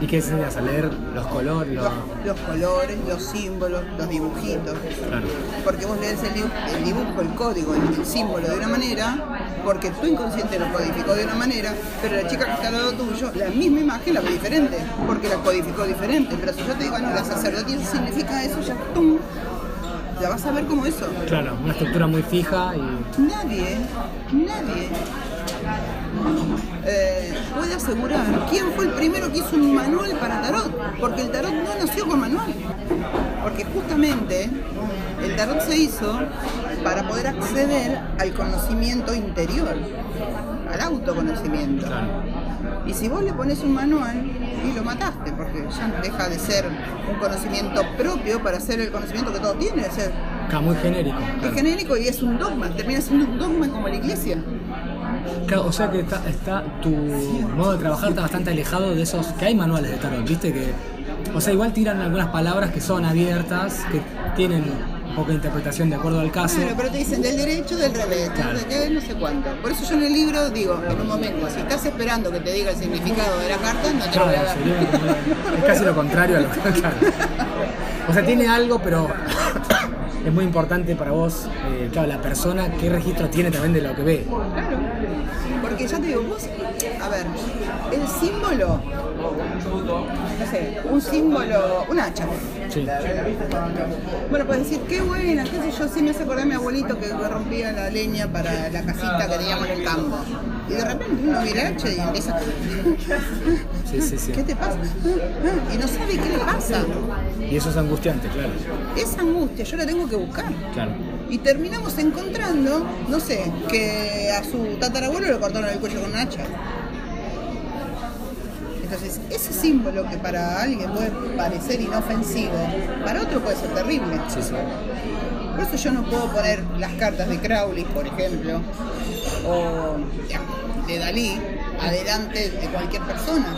¿Y qué enseñas? A leer los colores, los... Los, los colores, los símbolos, los dibujitos. Claro. Porque vos lees el dibujo, el, dibujo, el código, el, el símbolo de una manera, porque tu inconsciente lo codificó de una manera, pero la chica que está al lado tuyo, la misma imagen la ve diferente, porque la codificó diferente. Pero si yo te digo, no, la sacerdotisa significa eso, ya ¡tum! la vas a ver como eso. Claro, una estructura muy fija y... Nadie, nadie eh, puede asegurar quién fue el primero que hizo un manual para tarot, porque el tarot no nació con manual. Porque justamente el tarot se hizo para poder acceder al conocimiento interior, al autoconocimiento. Y si vos le pones un manual, y lo mataste, porque ya deja de ser un conocimiento propio para ser el conocimiento que todo tiene, ser Acá, muy genérico. es claro. genérico y es un dogma, termina siendo un dogma como la iglesia. Claro, o sea que está, está tu modo de trabajar está bastante alejado de esos que hay manuales de tarot, viste que o sea igual tiran algunas palabras que son abiertas, que tienen poca interpretación de acuerdo al caso. Claro, pero te dicen del derecho, del revés, Claro. no sé qué, no sé cuánto. Por eso yo en el libro digo, en un momento, si estás esperando que te diga el significado de la carta, no te lo Claro, voy a dar. sería- es casi lo contrario a lo que claro. O sea, tiene algo, pero es muy importante para vos, eh, claro, la persona, qué registro tiene también de lo que ve. Claro. Porque ya te digo, vos, a ver, el símbolo, no sé, un símbolo, un hacha. Sí. Bueno, puedes decir, qué buena, qué sé yo, sí me hace acordar a mi abuelito que rompía la leña para la casita que teníamos en el campo. Y de repente uno mira el hacha y empieza, Sí, sí, sí. ¿qué te pasa? Y no sabe qué le pasa. Y eso es angustiante, claro. Esa angustia yo la tengo que buscar. Claro. Y terminamos encontrando, no sé, que a su tatarabuelo le cortaron el cuello con un hacha. Entonces, ese símbolo que para alguien puede parecer inofensivo, para otro puede ser terrible. Sí, sí. Por eso yo no puedo poner las cartas de Crowley, por ejemplo, o de Dalí, adelante de cualquier persona.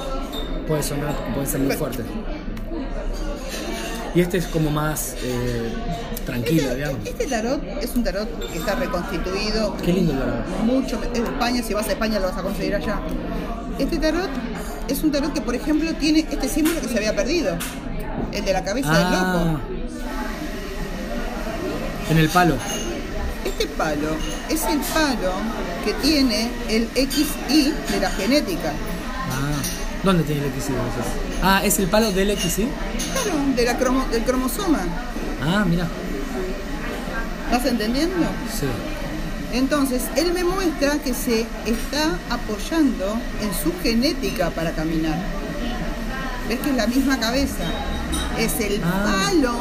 Puede sonar, puede ser muy fuerte. Y este es como más eh, tranquilo, Este, digamos. este tarot es un tarot que está reconstituido. Qué lindo el tarot. Mucho, es de España, si vas a España lo vas a conseguir allá. Este tarot es un tarot que, por ejemplo, tiene este símbolo que se había perdido. El de la cabeza del Ah, loco. en el palo. Este palo es el palo que tiene el XY de la genética. Ah, ¿dónde tiene el XY entonces? Ah, es el palo del XY. Claro, de la cromo- del cromosoma. Ah, mira. ¿Vas entendiendo? Sí. Entonces, él me muestra que se está apoyando en su genética para caminar. ¿Ves que es la misma cabeza? Es el Ah. palo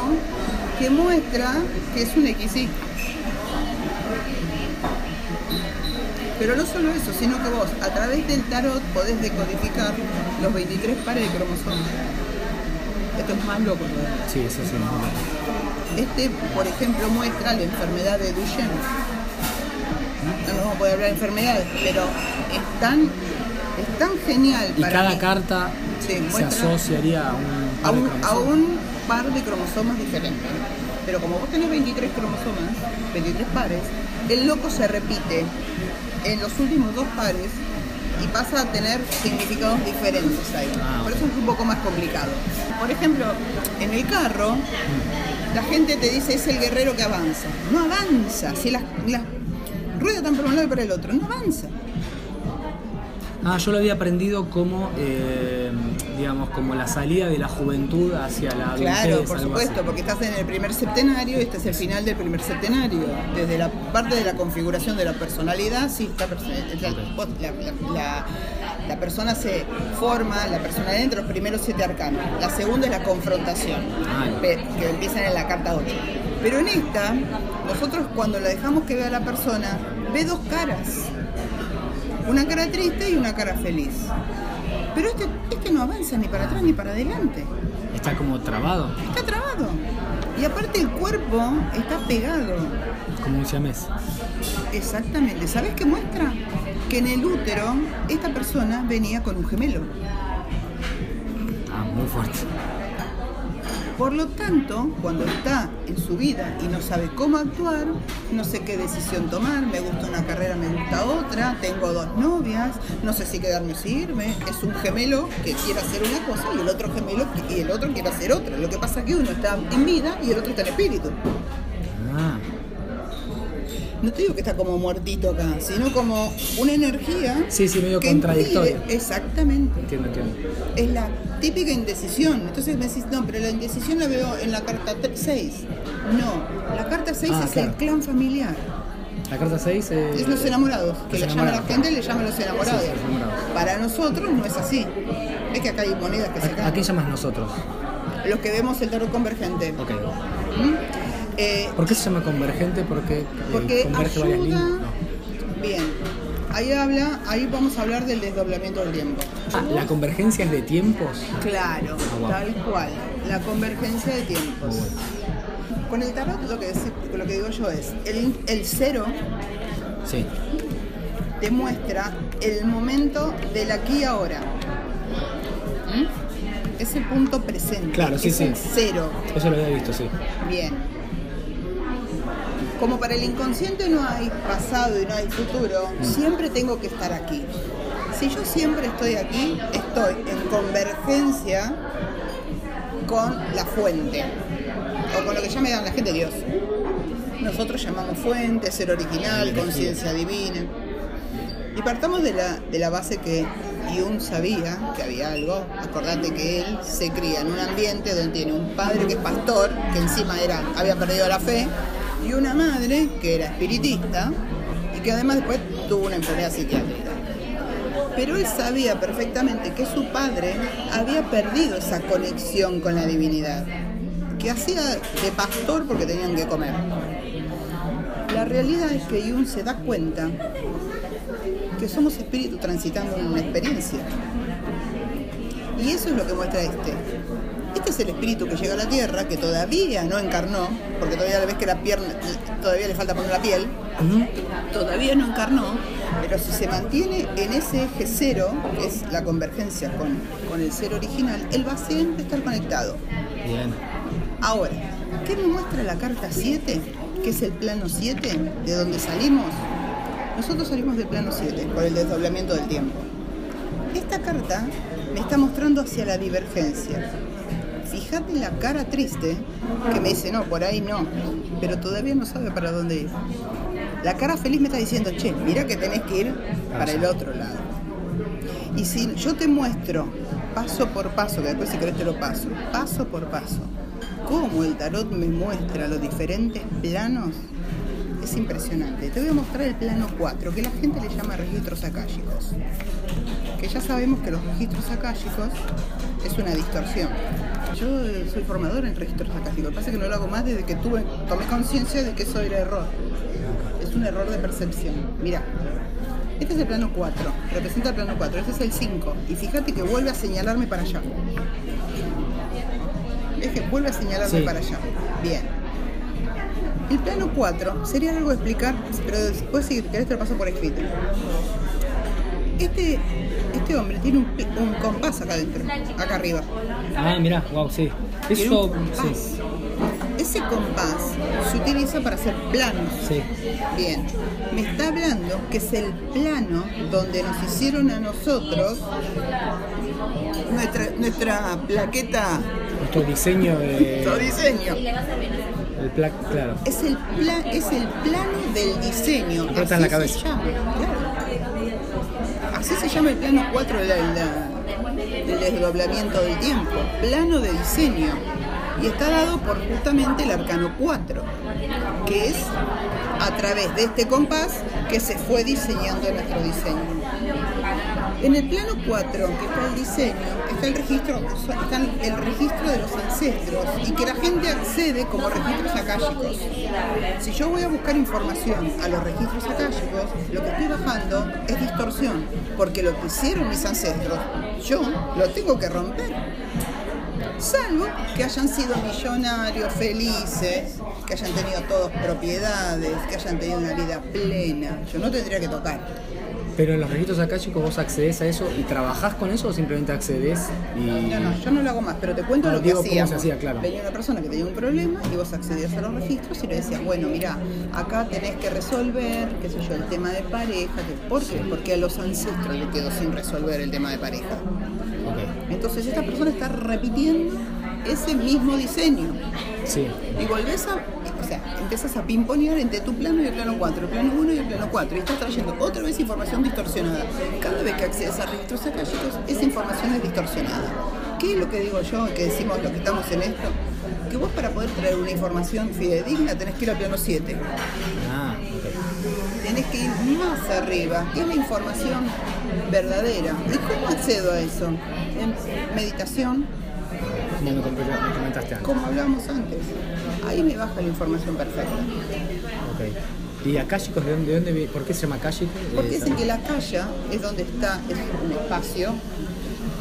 que muestra que es un XY. Pero no solo eso, sino que vos a través del tarot podés decodificar los 23 pares de cromosomas. Esto es más loco todavía. Sí, eso sí. no. Este, por ejemplo, muestra la enfermedad de Duchenne. No vamos a poder hablar de enfermedades, pero es tan, es tan genial Y para cada mí. carta Sí, se asociaría a un a par de un, a cromosomas. un par de cromosomas diferentes. Pero como vos tenés 23 cromosomas, 23 pares, el loco se repite en los últimos dos pares y pasa a tener significados diferentes ahí. Ah, Por eso es un poco más complicado. Por ejemplo, en el carro, la gente te dice es el guerrero que avanza. No avanza, si las, las ruedas están para un lado y para el otro, no avanza. Ah, yo lo había aprendido como, eh, digamos, como la salida de la juventud hacia la. Claro, por supuesto, porque estás en el primer septenario y este es el final del primer septenario. Desde la parte de la configuración de la personalidad, sí, está la, la- la- la- la persona se forma, la personalidad entre los primeros siete arcanos. La segunda es la confrontación, que empiezan en la carta 8. Pero en esta, nosotros cuando la dejamos que vea la persona, ve dos caras. Una cara triste y una cara feliz. Pero este, este no avanza ni para atrás ni para adelante. Está como trabado, Está trabado. Y aparte el cuerpo está pegado. como un siamés. Exactamente. ¿Sabes qué muestra? Que en el útero esta persona venía con un gemelo. Ah, muy fuerte. Por lo tanto, cuando está en su vida y no sabe cómo actuar, no sé qué decisión tomar, me gusta una carrera, me gusta otra, tengo dos novias, no sé si quedarme o si irme, es un gemelo que quiere hacer una cosa y el otro gemelo que- y el otro quiere hacer otra. Lo que pasa es que uno está en vida y el otro está en espíritu. Ah, No te digo que está como muertito acá, sino como una energía. Sí, sí, medio que contradictorio. impide- exactamente. entiendo, entiendo. Es la típica indecisión. Entonces me decís, no, pero la indecisión la veo en la carta 6. No, la carta 6 Ah, es claro. el clan familiar. La carta 6 eh, Es los enamorados. Que le llama a la gente, le llama los enamorados. Sí, sí, los enamorados. Para nosotros no es así. Es que acá hay monedas que se ¿A, a caen. qué llamas nosotros? Los que vemos el tarot convergente. Ok. ¿Mm? Eh, ¿Por qué se llama convergente? Porque, eh, Porque converge varias ayuda. líneas. No. Bien. Ahí habla, ahí vamos a hablar del desdoblamiento del tiempo. Ah, la convergencia es de tiempos. Claro, Ah, wow. tal cual. La convergencia de tiempos. Con el tarot lo que, deci- lo que digo yo es, el, el cero Sí. te muestra el momento del aquí y ahora. ¿Mm? Es el punto presente. Claro, sí, es sí. el cero. Eso lo había visto, sí. Bien. Como para el inconsciente no hay pasado y no hay futuro, siempre tengo que estar aquí. Si yo siempre estoy aquí, estoy en convergencia con la fuente. o con lo que llama la gente Dios. Nosotros llamamos fuente, ser original, conciencia divina. Y partamos de la, de la base que Jung sabía que había algo. Acordate que él se cría en un ambiente donde tiene un padre que es pastor, que encima era, había perdido la fe, y una madre que era espiritista y que además después tuvo una enfermedad psiquiátrica. Pero él sabía perfectamente que su padre había perdido esa conexión con la divinidad, que hacía de pastor porque tenían que comer. La realidad es que Jung se da cuenta que somos espíritus transitando en una experiencia. Y eso es lo que muestra este. Este es el espíritu que llega a la Tierra, que todavía no encarnó, porque todavía le ves que la pierna, todavía le falta poner la piel, todavía no encarnó, pero si se mantiene en ese eje cero, que es la convergencia con, con el ser original, él va a siempre estar conectado. Bien. Ahora, ¿qué me muestra la carta 7? Que es el plano 7, de donde salimos. Nosotros salimos del plano 7, por el desdoblamiento del tiempo. Esta carta me está mostrando hacia la divergencia. Fíjate la cara triste que me dice, no, por ahí no, pero todavía no sabe para dónde ir. La cara feliz me está diciendo, che, mira que tenés que ir para el otro lado. Y si yo te muestro paso por paso, que después si querés te lo paso, paso por paso, cómo el tarot me muestra los diferentes planos, es impresionante. Te voy a mostrar el plano 4, que la gente le llama registros akáshicos. Que ya sabemos que los registros akáshicos es una distorsión. Yo eh, soy formador en registros akáshicos. Lo que pasa es que no lo hago más desde que tuve, tomé conciencia de que eso era error. Es un error de percepción. Mira, este es el plano 4, representa el plano 4, este es el 5. Y fíjate que vuelve a señalarme para allá. ¿Ves que vuelve a señalarme Sí. para allá? Bien. El plano 4 sería algo de explicar, pero después si querés te lo paso por escrito. Este, este hombre tiene un, un compás acá adentro, acá arriba. Ah, mirá, wow, sí. Eso, sí, Ese compás se utiliza para hacer planos. sí. Bien, me está hablando que es el plano donde nos hicieron a nosotros nuestra, nuestra plaqueta, Nuestro diseño nuestro de. diseño. El pla- claro. Es el, pla- es el plano del diseño. Aprieta en la cabeza. se llama, claro. Así se llama el plano 4 del del desdoblamiento del tiempo. Plano de diseño. Y está dado por justamente el arcano 4, que es a través de este compás que se fue diseñando nuestro diseño. En el plano 4, que está el diseño, está el registro, está el registro de los ancestros y que la gente accede como registros akáshicos. Si yo voy a buscar información a los registros akáshicos, lo que estoy bajando es distorsión, porque lo que hicieron mis ancestros, yo lo tengo que romper. Salvo que hayan sido millonarios, felices, que hayan tenido todos propiedades, que hayan tenido una vida plena. Yo no tendría que tocar. Pero en los registros akáshicos vos accedes a eso y trabajás con eso o simplemente accedes y. No, no, yo no lo hago más, pero te cuento Ah, lo que digo, hacíamos. se hacía, claro. Venía una persona que tenía un problema y vos accedías a los registros y le decías, bueno, mira, acá tenés que resolver, qué sé yo, el tema de pareja. ¿Por qué? Porque a los ancestros le quedó sin resolver el tema de pareja. Ok. Entonces esta persona está repitiendo ese mismo diseño. Sí. Y volvés a, o sea, empiezas a pimponear entre tu plano y el plano 4, el plano 1 y el plano 4, y estás trayendo otra vez información distorsionada. Cada vez que accedes a registros akáshicos, esa información es distorsionada. ¿Qué es lo que digo yo, que decimos los que estamos en esto? Que vos para poder traer una información fidedigna tenés que ir al plano 7. Ah, ok. Tenés que ir más arriba, que es la información verdadera. ¿Y cómo accedo a eso? En meditación, Como me com- me comentaste antes. como hablábamos antes. Ahí me baja la información perfecta. Ok. ¿Y akáshicos de dónde, de dónde ¿Por qué se llama akáshico? Porque dicen que la calle es donde está, es un espacio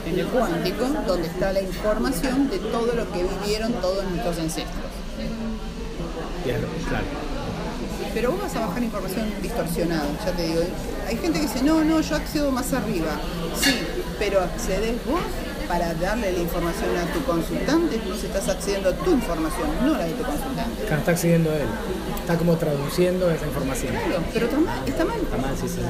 en el cuántico, donde está la información de todo lo que vivieron todos nuestros ancestros. Claro. Pero vos vas a bajar información distorsionada, ya te digo. Hay gente que dice, no, no, yo accedo más arriba. Sí, pero accedes vos para darle la información a tu consultante, vos estás accediendo a tu información, no la de tu consultante. Claro, está accediendo a él. Está como traduciendo esa información. Claro, pero está mal, está mal. Está mal, sí, sí.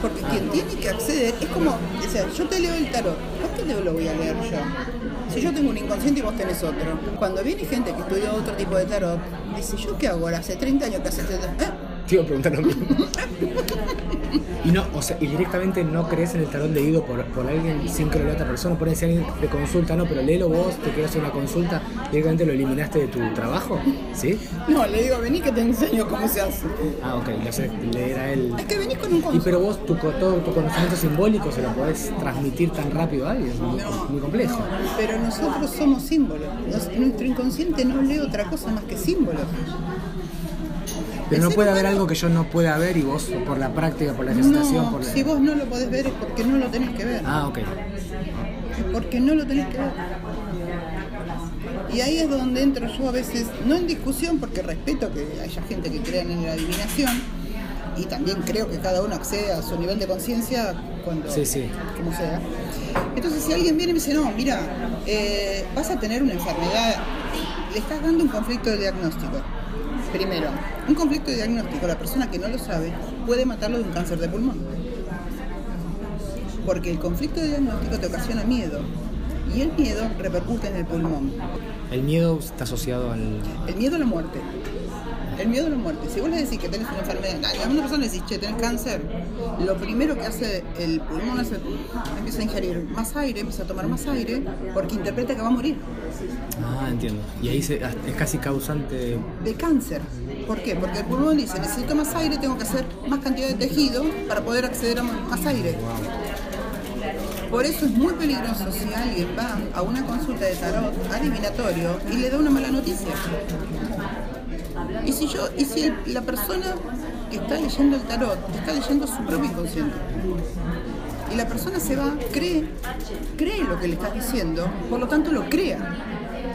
Porque quien tiene que acceder es como, o sea, yo te leo el tarot, ¿por qué te lo voy a leer yo? Si yo tengo un inconsciente y vos tenés otro. Cuando viene gente que estudia otro tipo de tarot, dice, ¿yo qué hago ahora? Hace 30 años que hace este tarot. ¿Eh? Te iba a preguntar lo mismo. y no, o sea, y directamente no crees en el tarot leído por, por alguien sin que lo lea otra persona. Por si alguien te consulta, no, pero léelo vos, te quiero hacer una consulta, directamente lo eliminaste de tu trabajo, ¿sí? No, le digo, vení que te enseño cómo se hace. Ah, ok, lo sé, leer a él. Es que venís con un Y concepto. pero vos, tu, todo tu conocimiento simbólico se lo podés transmitir tan rápido a alguien, es muy, No. muy complejo. Pero nosotros somos símbolos. Nos- nuestro inconsciente no lee otra cosa más que símbolos. Pero no puede haber algo que yo no pueda ver y vos, por la práctica, por la ejercitación, No, por la... si vos no lo podés ver es porque no lo tenés que ver. Ah, ok. Porque no lo tenés que ver. Y ahí es donde entro yo a veces, no en discusión, porque respeto que haya gente que crea en la adivinación, y también creo que cada uno accede a su nivel de conciencia cuando, Sí, sí. como sea. Entonces si alguien viene y me dice, no, mira, eh, vas a tener una enfermedad, le estás dando un conflicto de diagnóstico. Primero, un conflicto de diagnóstico, la persona que no lo sabe puede matarlo de un cáncer de pulmón. Porque el conflicto de diagnóstico te ocasiona miedo. Y el miedo repercute en el pulmón. El miedo está asociado al... El miedo a la muerte. El miedo a la muerte. Si vos le decís que tenés una enfermedad, a una persona le decís, che, tenés cáncer, lo primero que hace el pulmón es empieza a ingerir más aire, empieza a tomar más aire, porque interpreta que va a morir. Ah, entiendo. Y ahí se- es casi causante de... De cáncer. ¿Por qué? Porque el pulmón dice, necesito más aire, tengo que hacer más cantidad de tejido para poder acceder a más aire. Por eso es muy peligroso si alguien va a una consulta de tarot adivinatorio y le da una mala noticia. Y si yo, y si el- la persona que está leyendo el tarot está leyendo su propio inconsciente. Y la persona se va, cree, cree lo que le estás diciendo, por lo tanto lo crea.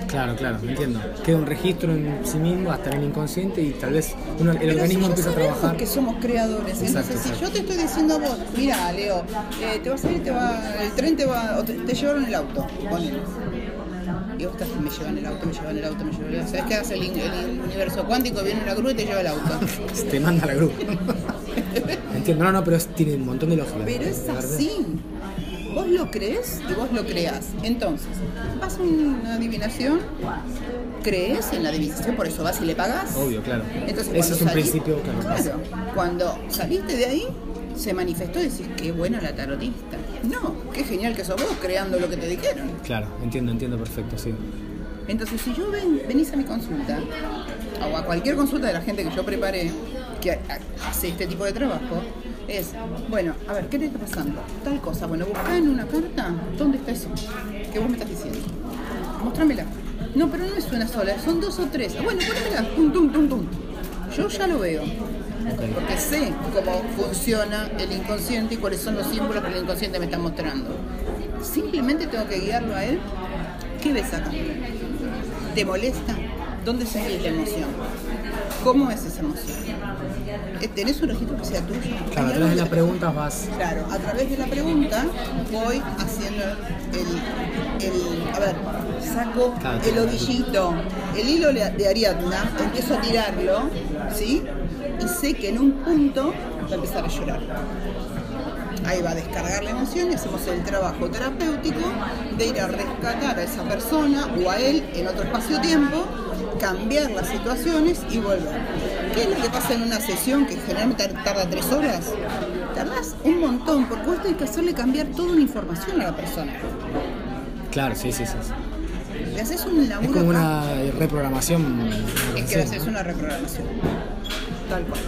Claro, claro, entiendo. Queda un registro en sí mismo, hasta en el inconsciente, y tal vez uno- el Pero organismo si empieza a trabajar. que somos creadores. Exacto, Entonces, si yo te estoy diciendo a vos, mira, Leo, eh, te vas a ir, te va, el tren te va, o te, te llevaron el auto, ponele. Y me llevan el auto, me llevan el auto, me llevan el auto. ¿Sabes qué hace el, universo cuántico? Viene una grúa y te lleva el auto. Te manda la grupo. entiendo, no, no, pero es- tiene un montón de lógica. Pero es así. Vos lo crees y vos lo creás. Entonces, vas a una adivinación, crees en la adivinación, por eso vas y le pagas. Obvio, claro. Entonces, Ese es un salí- principio, claro. Claro, cuando saliste de ahí, se manifestó y decís, qué buena la tarotista. No, qué genial que sos vos creando lo que te dijeron. Claro, entiendo, entiendo perfecto, sí. Entonces, si yo ven, venís a mi consulta, o a cualquier consulta de la gente que yo preparé, que ha- hace este tipo de trabajo, es, bueno, a ver, ¿qué te está pasando? Tal cosa, bueno, buscá en una carta, ¿dónde está eso? Que vos me estás diciendo. Mostrámela. No, pero no es una sola, son dos o tres. Bueno, ponémela, tum, tum, tum, tum. Yo ya lo veo. Porque sé cómo funciona el inconsciente y cuáles son los símbolos que el inconsciente me está mostrando. Simplemente tengo que guiarlo a él. ¿Qué ves acá? ¿Te molesta? ¿Dónde sentís la emoción? ¿Cómo es esa emoción? Eh, ¿Tenés un registro que sea tuyo? Claro, a ¿Hay través de que- preguntas vas. Claro, a través de la pregunta voy haciendo el, el- a ver, saco Claro, el ovillito, el hilo de Ariadna, empiezo a tirarlo, ¿sí? Y sé que en un punto va a empezar a llorar. Ahí va a descargar la emoción y hacemos el trabajo terapéutico de ir a rescatar a esa persona o a él en otro espacio-tiempo, cambiar las situaciones y volver. ¿Qué es lo que pasa en una sesión que generalmente tar- tarda tres horas? Tardás un montón porque vos tenés que hacerle cambiar toda una información a la persona. Claro, sí, sí, sí. Le haces un laburo Es como una reprogramación. Es que le haces una reprogramación. Tal cual.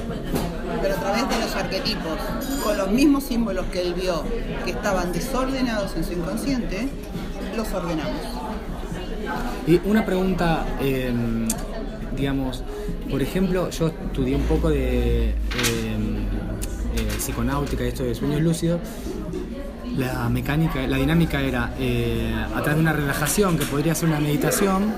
Pero a través de los arquetipos, con los mismos símbolos que él vio que estaban desordenados en su inconsciente, los ordenamos. Y una pregunta, eh, digamos, por ejemplo, yo estudié un poco de eh, eh, psiconáutica y esto de sueños lúcidos. La mecánica, la dinámica era eh, a través de una relajación que podría ser una meditación,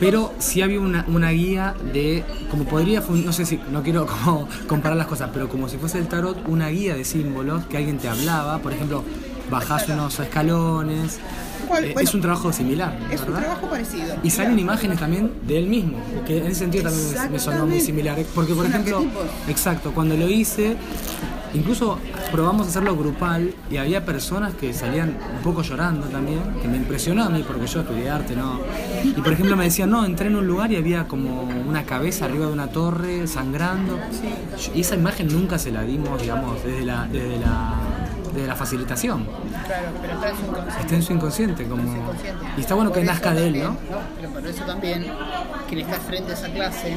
pero sí había una, una guía de, como podría, no sé si, no quiero como comparar las cosas, pero como si fuese el tarot, una guía de símbolos que alguien te hablaba, por ejemplo, bajás unos escalones. Eh, Bueno, es un trabajo similar, Es un ¿verdad? trabajo parecido. Y salen imágenes también de él mismo, que en ese sentido también me- sonó muy similar. Porque, por Son ejemplo, arquetipos. exacto, cuando lo hice, incluso probamos hacerlo grupal y había personas que salían un poco llorando también, que me impresionó a mí porque yo estudié arte, ¿no? Y por ejemplo me decían, no, entré en un lugar y había como una cabeza arriba de una torre sangrando. Y esa imagen nunca se la dimos, digamos, desde la, desde la, desde la facilitación. Claro, pero está en su inconsciente. Está en su inconsciente, como... Su inconsciente. Y está bueno Por que nazca de él, también, ¿no? Pero por eso también, quien está frente a esa clase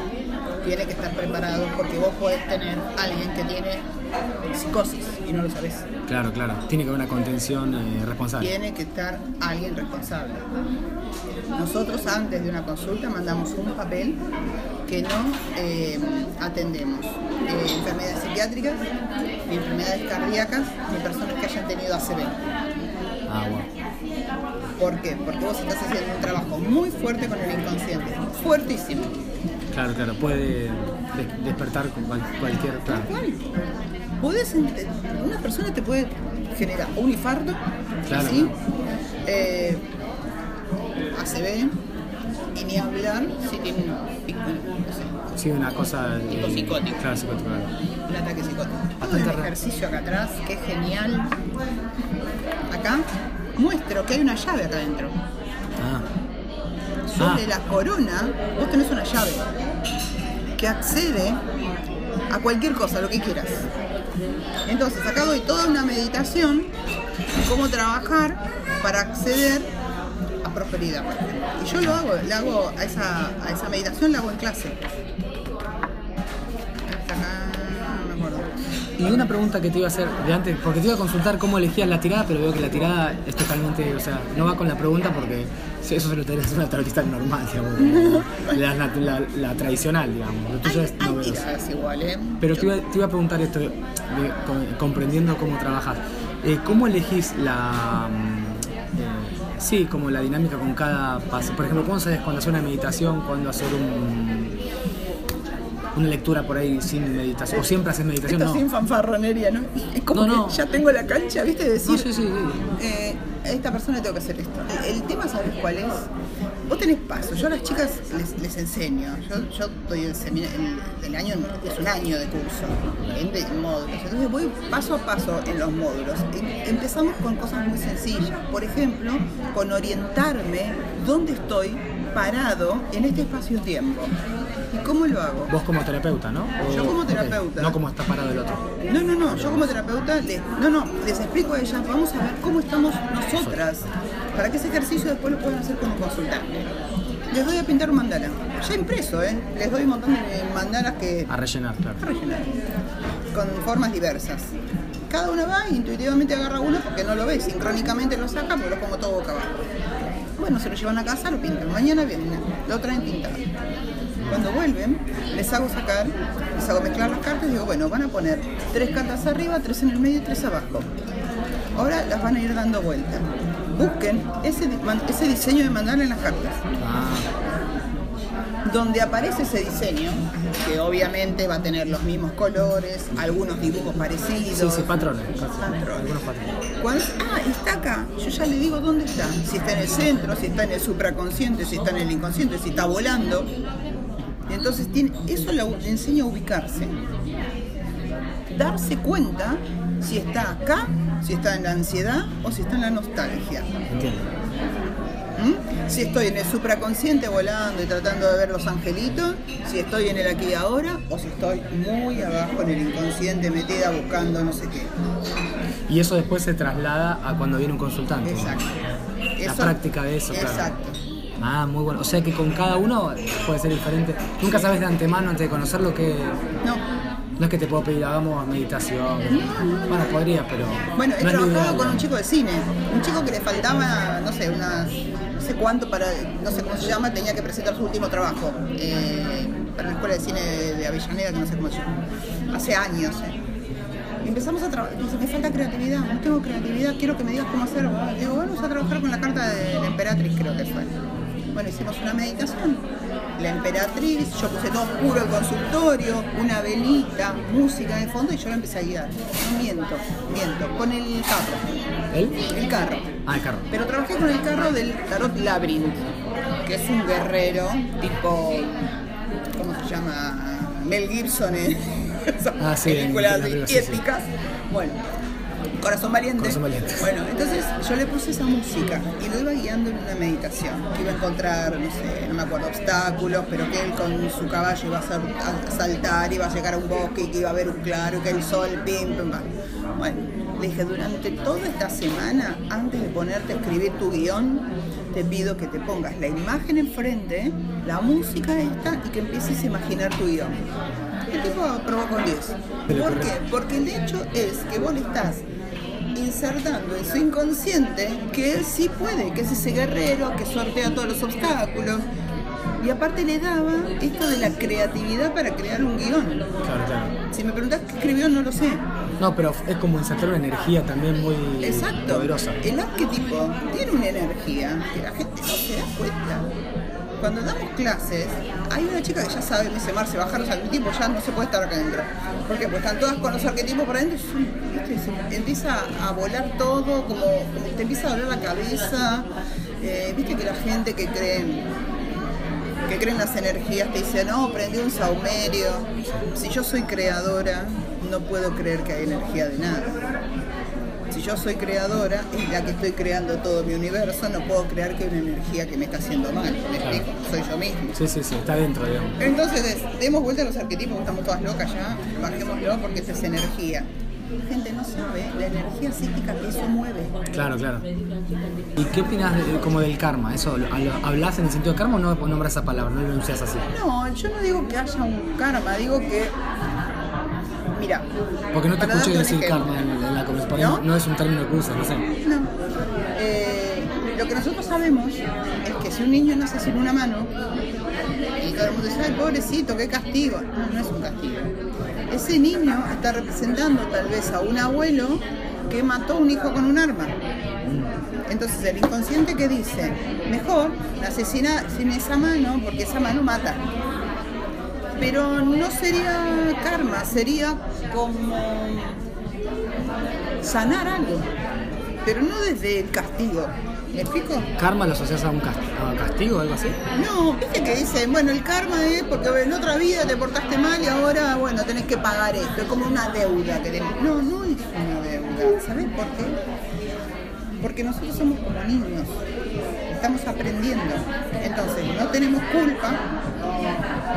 tiene que estar preparado porque vos podés tener alguien que tiene psicosis y no lo sabés. Claro, claro. Tiene que haber una contención eh, responsable. Tiene que estar alguien responsable. Nosotros antes de una consulta mandamos un papel que no eh, atendemos eh, enfermedades psiquiátricas, ni enfermedades cardíacas, ni personas que hayan tenido ACV. Ah. ¿Por qué? Porque vos estás haciendo un trabajo muy fuerte con el inconsciente, fuertísimo. Claro, claro. Puede des- despertar con cual- cualquier... Claro. ¿Cuál? Podés una persona te puede generar un infarto, Claro, ¿sí? Eh, ACV, y ni hablar si tiene un, no sé, Sí, una cosa... Tipo psicótico. Claro, psicótico, claro. un ataque psicótico. Todo raro. ejercicio acá atrás, que es genial. Acá muestro que hay una llave acá adentro. Ah, Sobre Ah. la corona, vos tenés una llave que accede a cualquier cosa, lo que quieras. Entonces, acá doy toda una meditación cómo trabajar para acceder a prosperidad. Y yo lo hago, le hago a esa, a esa meditación, la hago en clase. Y una pregunta que te iba a hacer de antes, porque te iba a consultar cómo elegías la tirada, pero veo que la tirada es totalmente, o sea, no va con la pregunta porque eso se lo tenés a una tarotista normal, digamos, la, la- la- la tradicional, digamos. Lo tuyo Hay, es hay novedoso. tiradas igual, ¿eh? Pero te iba, te iba a preguntar esto, de- comprendiendo cómo trabajas. Eh, ¿Cómo elegís la. mm, eh, sí, como la dinámica con cada paso? Por ejemplo, ¿cómo sabes cuándo hacer una meditación, cuándo hacer un, una lectura por ahí sin meditación? ¿O siempre haces meditación? Esto No. sin fanfarronería, ¿no? Es como No, no. que ya tengo la cancha, ¿viste? De decir, No, sí, sí, sí. eh, a esta persona le tengo que hacer esto. El, el tema, ¿sabes cuál es? Vos tenés pasos. Yo a las chicas les, les enseño. Yo, yo doy el seminario, el, el año es un año de curso, en, de- módulos. Entonces voy paso a paso en los módulos. Em- Empezamos con cosas muy sencillas. Por ejemplo, con orientarme dónde estoy parado en este espacio-tiempo. ¿Y cómo lo hago? Vos como terapeuta, ¿no? O- Yo como terapeuta. No como está parado el otro. No, no, no, yo como terapeuta, les, no, no, les explico a ellas, vamos a ver cómo estamos nosotras, para que ese ejercicio después lo puedan hacer un consultante. Les doy a pintar un mandala, ya impreso, ¿eh? Les doy un montón de mandalas que A rellenar, claro. a rellenar, con formas diversas. Cada una va e intuitivamente agarra uno porque no lo ve, sincrónicamente lo saca porque lo pongo todo boca abajo. Bueno, se lo llevan a casa, lo pintan. Mañana vienen, lo traen pintado. Cuando vuelven, les hago sacar, les hago mezclar las cartas y digo, bueno, van a poner tres cartas arriba, tres en el medio y tres abajo. Ahora las van a ir dando vuelta. Busquen ese, ese diseño de mandala en las cartas. Ah, Donde aparece ese diseño, que obviamente va a tener los mismos colores, algunos dibujos parecidos. sí, sí, patrones. Patrones. Algunos patrones. Ah, está acá. Yo ya le digo dónde está. Si está en el centro, si está en el supraconsciente, si está en el inconsciente, si está volando. Entonces tiene, eso le enseña a ubicarse. Darse cuenta si está acá, si está en la ansiedad o si está en la nostalgia. Entiendo. ¿Mm? Si estoy en el supraconsciente volando y tratando de ver los angelitos, si estoy en el aquí y ahora, o si estoy muy abajo en el inconsciente metida buscando no sé qué. Y eso después se traslada a cuando viene un consultante. Exacto. La Eso- práctica de eso, claro. Exacto. Ah, muy bueno. O sea que con cada uno puede ser diferente. Nunca sabes de antemano antes de conocerlo que. No. No es que te puedo pedir, hagamos meditación. Bueno, podría, pero. Bueno, he no lo trabajado con un chico de cine, un chico que le faltaba, no sé, unas, sé cuánto para, no sé cómo se llama, tenía que presentar su último trabajo eh, para la escuela de cine de, Avellaneda, que no sé cómo se llama, hace años. eh. Empezamos a trabajar, dice, me falta creatividad, no tengo creatividad, quiero que me digas cómo hacerlo. Digo, vamos a trabajar con la carta de la emperatriz, creo que fue. Bueno, hicimos una meditación. La emperatriz, yo puse todo oscuro el consultorio, una velita, música de fondo y yo la empecé a guiar. No miento, miento, con el carro. ¿Él? El carro. Ah, el carro. Pero trabajé con el carro del Tarot Labyrinth, que es un guerrero tipo, ¿cómo se llama? Mel Gibson en, Esas Ah, sí, películas en la película, sí, sí. éticas. Bueno, Corazón Valiente. Corazón Valiente. Bueno, entonces yo le puse esa música y lo iba guiando en una meditación. Que iba a encontrar, no sé, no me acuerdo, obstáculos, pero que él con su caballo iba a, sal- a saltar, iba a llegar a un bosque y que iba a haber un claro, que el sol, pim, pim, pam. Bueno, le dije, durante toda esta semana, antes de ponerte a escribir tu guion, te pido que te pongas la imagen enfrente, la música esta y que empieces a imaginar tu guion. El tipo aprobó con 10. ¿Por qué? Porque el hecho es que vos le estás insertando en su inconsciente que él sí puede, que es ese guerrero que sortea todos los obstáculos. Y aparte le daba esto de la creatividad para crear un guion. Claro, claro. Si me preguntas qué escribió, no lo sé. No, pero es como insertar una energía también muy Exacto. poderosa. El arquetipo tiene una energía que la gente no se da cuenta. Cuando damos clases, hay una chica que ya sabe, me dice Marce, bajar los arquetipos, ya no se puede estar acá adentro. ¿Por qué? Pues están todas con los arquetipos por adentro y empieza a volar todo, como te empieza a doler la cabeza. Eh, Viste que la gente que cree que creen las energías te dice, no, prendí un saumerio. Si yo soy creadora, no puedo creer que hay energía de nada. Si yo soy creadora y la que estoy creando todo mi universo, no puedo creer que hay una energía que me está haciendo mal. ¿Me explico? Soy yo mismo. Sí, sí, sí, está dentro, digamos. Entonces, es, demos vuelta a los arquetipos, estamos todas locas ya, bajémoslo porque esta es energía. La gente no sabe la energía psíquica que eso mueve. Claro, claro. ¿Y qué opinas de- como del karma? ¿Eso hablas en el sentido de karma o no nombras esa palabra? No lo enuncias así. No, yo no digo que haya un karma, digo que. Mira. Porque no te escuché decir karma en, en la conversación. ¿No? Es un término que usas, no sé. No. Eh, lo que nosotros sabemos es que si un niño nace sin una mano, y todo el mundo dice, ay, pobrecito, qué castigo. No, no es un castigo. Ese niño está representando tal vez a un abuelo que mató a un hijo con un arma. Entonces el inconsciente que dice, mejor nace sin, a- sin esa mano porque esa mano mata. Pero no sería karma, sería como sanar algo, pero no desde el castigo. ¿Me explico? ¿Karma lo asocias a un castigo o algo así? No, viste que dicen, bueno, el karma es porque en otra vida te portaste mal y ahora, bueno, tenés que pagar esto. Es como una deuda que tenés. No, no es una deuda. ¿Sabés por qué? Porque nosotros somos como niños. Estamos aprendiendo. Entonces, no tenemos culpa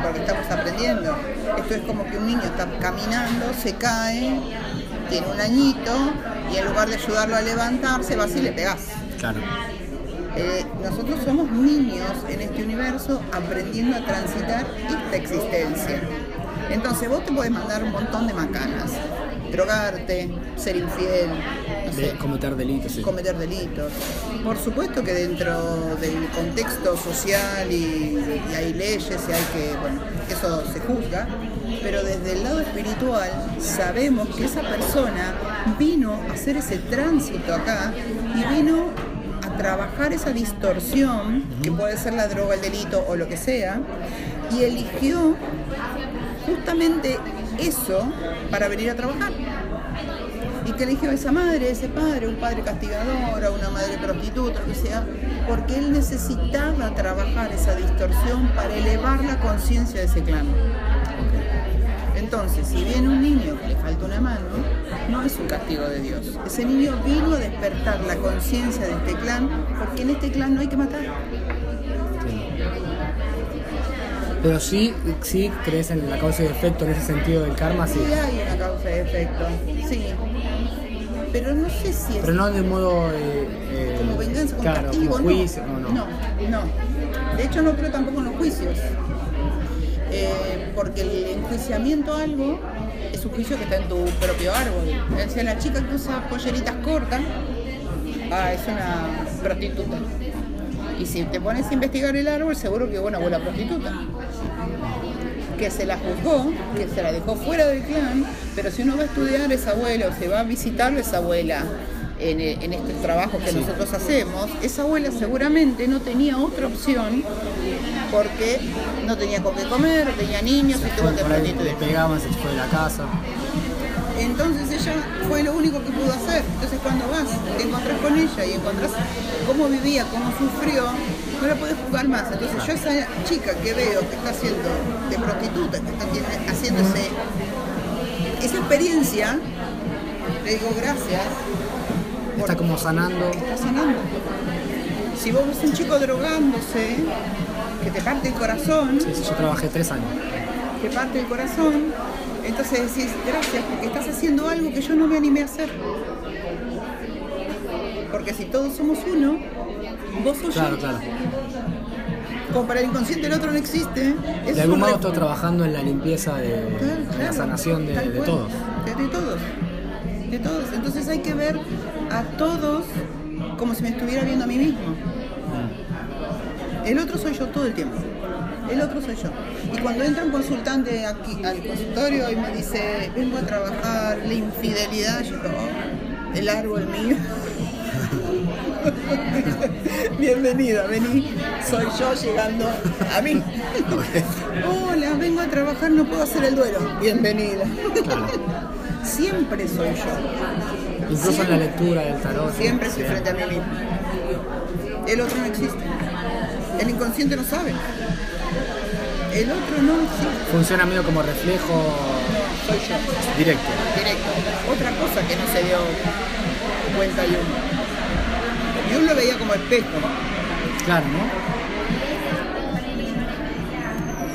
porque estamos aprendiendo. Esto es como que un niño está caminando, se cae, tiene un añito y en lugar de ayudarlo a levantarse, vas y le pegás. Claro. Eh, nosotros somos niños en este universo aprendiendo a transitar esta existencia. Entonces vos te podés mandar un montón de macanas, drogarte, ser infiel, De cometer delitos. sí. cometer delitos. Por supuesto que dentro del contexto social y, y hay leyes y hay que, bueno, eso se juzga, pero desde el lado espiritual sabemos que esa persona vino a hacer ese tránsito acá y vino a trabajar esa distorsión, que puede ser la droga, el delito o lo que sea, y eligió justamente eso para venir a trabajar y que eligió a esa madre, ese padre, un padre castigador, o una madre prostituta, lo que sea, porque él necesitaba trabajar esa distorsión para elevar la conciencia de ese clan. Entonces, si viene un niño que le falta una mano, no es un castigo de Dios. Ese niño vino a despertar la conciencia de este clan, porque en este clan no hay que matar. Pero sí, sí crees en la causa y efecto en ese sentido del karma, sí. Sí hay una causa y efecto, sí. Pero no sé si es Pero no de modo. eh, eh, como venganza, como claro, castigo, como juicio. No, no. no. no. De hecho no creo tampoco en los juicios. Eh, porque el enjuiciamiento a algo es un juicio que está en tu propio árbol. O sea, la chica que usa polleritas cortas, ah, es una prostituta. Y si te pones a investigar el árbol, seguro que una abuela prostituta. Que se la juzgó, que se la dejó fuera del clan, pero si uno va a estudiar esa abuela o se va a visitar a esa abuela en, eh, en estos trabajos que nosotros hacemos, esa abuela seguramente no tenía otra opción porque no tenía con qué comer, tenía niños y tuvo que prostituir. pegaban, se fue de la casa. Entonces ella fue lo único que pudo hacer. Entonces cuando vas, te encontrás con ella y encontrás cómo vivía, cómo sufrió, no la podés juzgar más. Entonces yo esa chica que veo que está haciendo de prostituta, que está tiene- haciéndose esa experiencia, le digo gracias. Está como sanando. Está sanando. Si vos ves un chico drogándose, que te parte el corazón, Sí, sí, yo trabajé tres años. te parte el corazón, entonces decís, gracias, porque estás haciendo algo que yo no me animé a hacer. Porque si todos somos uno, vos sos Claro, claro. Como para el inconsciente el otro no existe. es De algún modo estoy trabajando en la limpieza de, Claro, la sanación de, todos. De, de todos. De todos. Entonces hay que ver a todos como si me estuviera viendo a mí mismo. El otro soy yo todo el tiempo. El otro soy yo. Y cuando entra un consultante aquí al consultorio y me dice, vengo a trabajar la infidelidad, yo digo, "Oh, el árbol mío. Bienvenida, vení. Soy yo llegando a mí. Hola, vengo a trabajar, no puedo hacer el duelo. Bienvenida. Claro. Siempre soy yo. Incluso en la lectura del tarot. Siempre estoy frente a mí mismo. El otro no existe. El inconsciente no sabe. El otro no existe. Funciona medio como reflejo Soy yo. directo. Directo. Otra cosa que no se dio cuenta Jung. Jung lo veía como espejo. Claro, ¿no?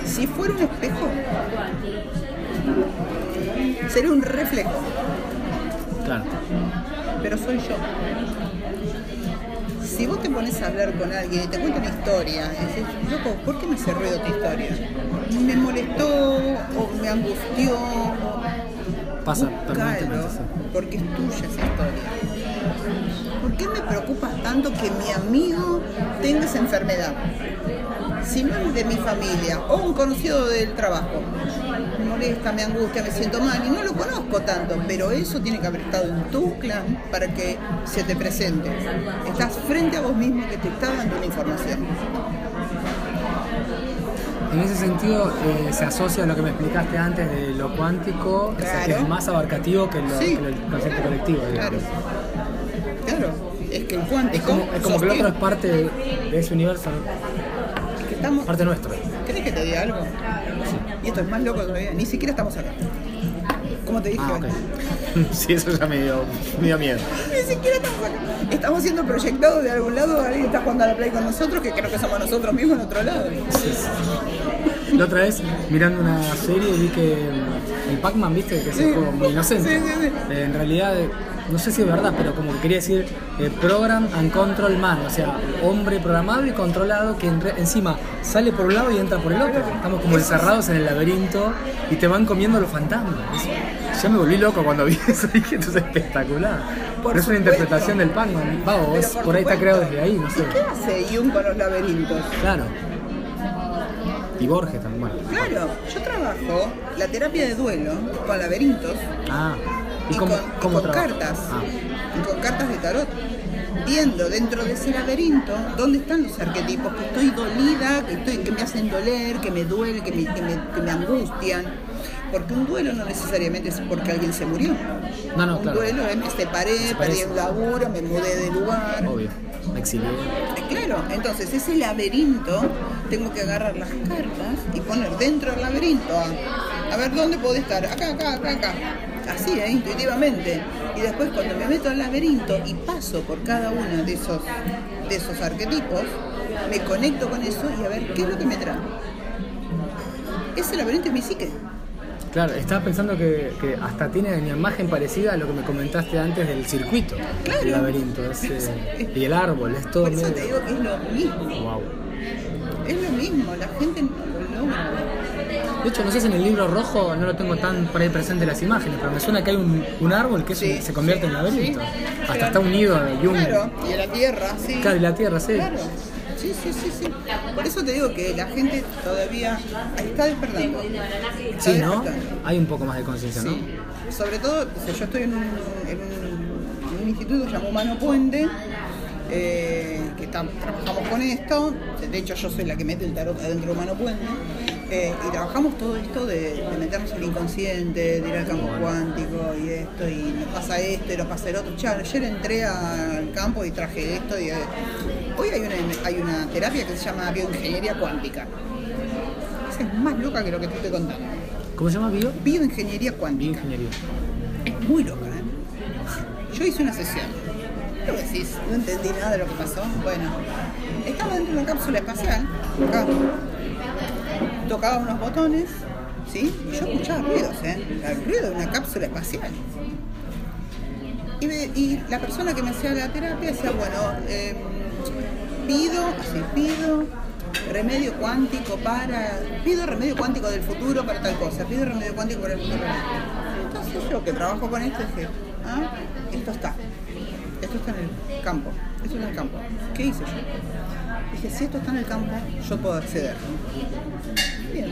Si fuera un espejo, sería un reflejo. Claro. pero soy yo. Si vos te pones a hablar con alguien y te cuenta una historia, decís, loco, ¿por qué me hace ruido tu historia? ¿Me molestó o me angustió? Pasa Búscalo, permanentemente. porque es tuya esa historia. ¿Por qué me preocupa tanto que mi amigo tenga esa enfermedad? Si no es de mi familia o un conocido del trabajo, me molesta, me angustia, me siento mal y no lo conozco tanto, pero eso tiene que haber estado en tu clan para que se te presente. Estás frente a vos mismo que te está dando una información. En ese sentido, eh, se asocia a lo que me explicaste antes de lo cuántico, o sea, que es más abarcativo que lo, Sí. que el concepto colectivo. Digamos. Claro, es que el cuántico. Es como, es como que el otro es parte de, de ese universo, que estamos parte nuestro. ¿Querés que te diga algo? Y esto es más loco todavía, ni siquiera estamos acá. Como te dije Ah, sí, eso ya me dio, me dio miedo. Ni siquiera estamos acá. Estamos siendo proyectados de algún lado, alguien está jugando a la play con nosotros, que creo que somos nosotros mismos en otro lado. La otra vez, mirando una serie, vi que mm, el Pac-Man, viste, que es un Sí. juego muy inocente. Sí, sí, sí. Eh, en realidad, no sé si es verdad, pero como que quería decir eh, Program and Control Man, o sea, hombre programado y controlado que encima sale por un lado y entra por el otro. Estamos como encerrados en el laberinto y te van comiendo los fantasmas. Ya me volví loco cuando vi eso, dije, esto es espectacular. Por Pero es una interpretación del Pac-Man. Va, vos, Pero por ahí está creado desde ahí, no sé. ¿Y qué hace Jung con los laberintos? Claro. Y Borges también, bueno. Claro, yo trabajo la terapia de duelo con laberintos Ah, y, ¿y cómo, con, y cartas. Ah, Y con cartas de tarot. Viendo dentro de ese laberinto dónde están los arquetipos, que estoy dolida, que, estoy, que me hacen doler, que me duele, que me, que me- que me angustian. Porque un duelo no necesariamente es porque alguien se murió. No, no, un claro. duelo es me separé, Desaparece. perdí un laburo, me mudé de lugar. obvio. Me exilié. Eh, Claro, entonces ese laberinto tengo que agarrar las cartas y poner dentro del laberinto a, a ver dónde puedo estar, acá, acá, acá, acá. Así, ¿eh? intuitivamente. Y después cuando me meto al laberinto y paso por cada uno de esos, de esos arquetipos, me conecto con eso y a ver qué es lo que me trae. Ese laberinto es mi psique. Claro, estaba pensando que, que hasta tiene una imagen parecida a lo que me comentaste antes del circuito. Claro. El laberinto. ese- y el árbol, es todo Por eso medio- te digo que es lo mismo. Wow. Es lo mismo, la gente lo logra. De hecho, no sé si en el libro rojo no lo tengo tan por ahí presente las imágenes, pero me suena que hay un, un árbol que Sí, se convierte en laberinto. sí, Hasta está unido a Jung. Claro, y en la tierra, sí. Claro, y la tierra, sí. Claro. Sí, sí, sí, sí. Por eso te digo que la gente todavía está despertando. Está Sí, ¿no? despertando. Hay un poco más de conciencia, ¿no? Sí. Sobre todo, o sea, yo estoy en un, en un- en un instituto que se llama Humano Puente, eh, que tam- trabajamos con esto. De hecho, yo soy la que mete el tarot adentro de Humano Puente. Eh, y trabajamos todo esto de, de meternos en el inconsciente, de ir al campo cuántico y esto, y nos pasa esto y nos pasa el otro. Che, ayer entré al campo y traje esto. Y, eh, hoy hay una, hay una terapia que se llama bioingeniería cuántica. Esa es más loca que lo que te estoy contando. ¿Cómo se llama? Bio. Bioingeniería cuántica. Bioingeniería. Es muy loca, ¿eh? Yo hice una sesión. ¿Qué decís? No entendí nada de lo que pasó. Bueno, estaba dentro de una cápsula espacial, acá. Tocaba unos botones, ¿sí? Y yo escuchaba ruidos, ¿eh? El ruido de una cápsula espacial. Y, la persona que me hacía la terapia decía, bueno, eh, pido, así, pido remedio cuántico para, pido remedio cuántico del futuro para tal cosa, pido remedio cuántico para el futuro. Entonces yo que trabajo con esto dije, ah, esto está, esto está en el campo, esto está en el campo. ¿Qué hice yo? Dije, si esto está en el campo, yo puedo acceder. Bien.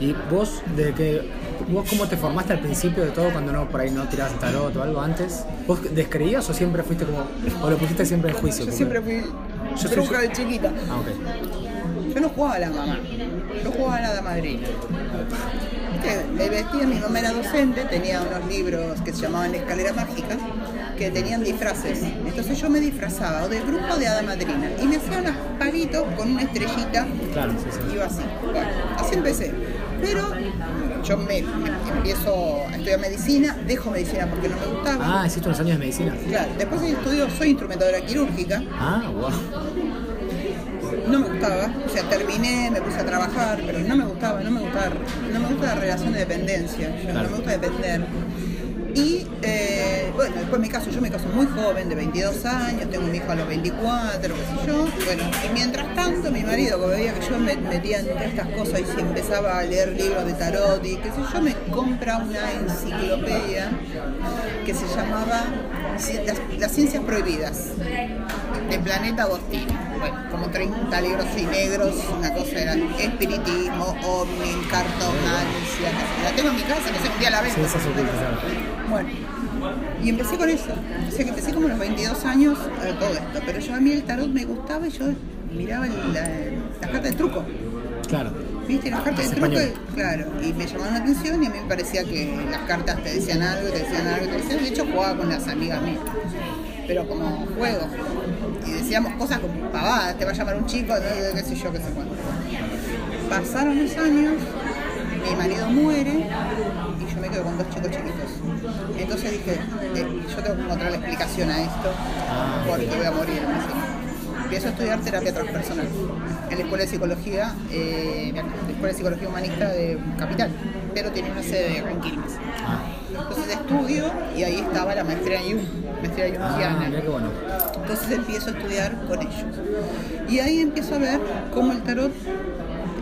¿Y vos, de que, vos cómo te formaste al principio de todo cuando no por ahí no tirabas tarot o algo antes? ¿Vos descreías o siempre fuiste como, o lo pusiste siempre en juicio? Yo siempre fui Yo soy- bruja de chiquita. Ah, ok. Yo no jugaba a la mamá, yo jugaba a la madrina. Me vestía, mi mamá era docente, tenía unos libros que se llamaban Escalera Mágica, que tenían disfraces. Entonces yo me disfrazaba o de bruja o de hada madrina. Y me hacía unos palitos con una estrellita, Claro, sí, sí. iba así. Bueno, así empecé. Pero yo me, me empiezo a estudiar medicina, dejo medicina porque no me gustaba. Ah, hiciste unos años de medicina. Claro, después estudio, soy instrumentadora quirúrgica, Ah, wow. no me gustaba, o sea, terminé, me puse a trabajar, pero no me gustaba, no me gustaba, no me gusta la relación de dependencia, Claro. no me gusta depender. Y eh, bueno, después me caso, yo me caso muy joven, de 22 años, tengo un hijo a los 24, qué sé yo. Bueno, y mientras tanto mi marido, que veía que yo me metía en estas cosas y se empezaba a leer libros de tarot y qué sé yo, me compra una enciclopedia que se llamaba las Ciencias Prohibidas, de Planeta Agostini. Bueno, como 30 libros y negros, una cosa era espiritismo, ovni, cartomancia, la tengo en mi casa, que se un día la venta. Sí. Bueno, y empecé con eso. O sea que empecé como a los 22 años eh, todo esto. Pero yo a mí el tarot me gustaba y yo miraba el- la, las cartas de truco. Claro. ¿Viste? Las cartas de truco, españolas. claro. Y me llamaban la atención y a mí me parecía que las cartas te decían algo, te decían algo, te decían. De hecho, jugaba con las amigas mías. Pero como juego. Y decíamos cosas como pavadas, te va a llamar un chico, no, qué sé yo, qué sé cuánto. Pasaron los años, mi marido muere y yo me quedo con dos chicos chiquitos. Entonces dije, eh, yo tengo que encontrar la explicación a esto Ah, porque voy a morir. dice. Empiezo a estudiar terapia transpersonal en la Escuela de Psicología, eh, la Escuela de Psicología Humanista de Capital, pero tiene una sede en Quilmes. Ah, Entonces estudio y ahí estaba la maestría en Ah bueno. Entonces empiezo a estudiar con ellos. Y ahí empiezo a ver cómo el tarot,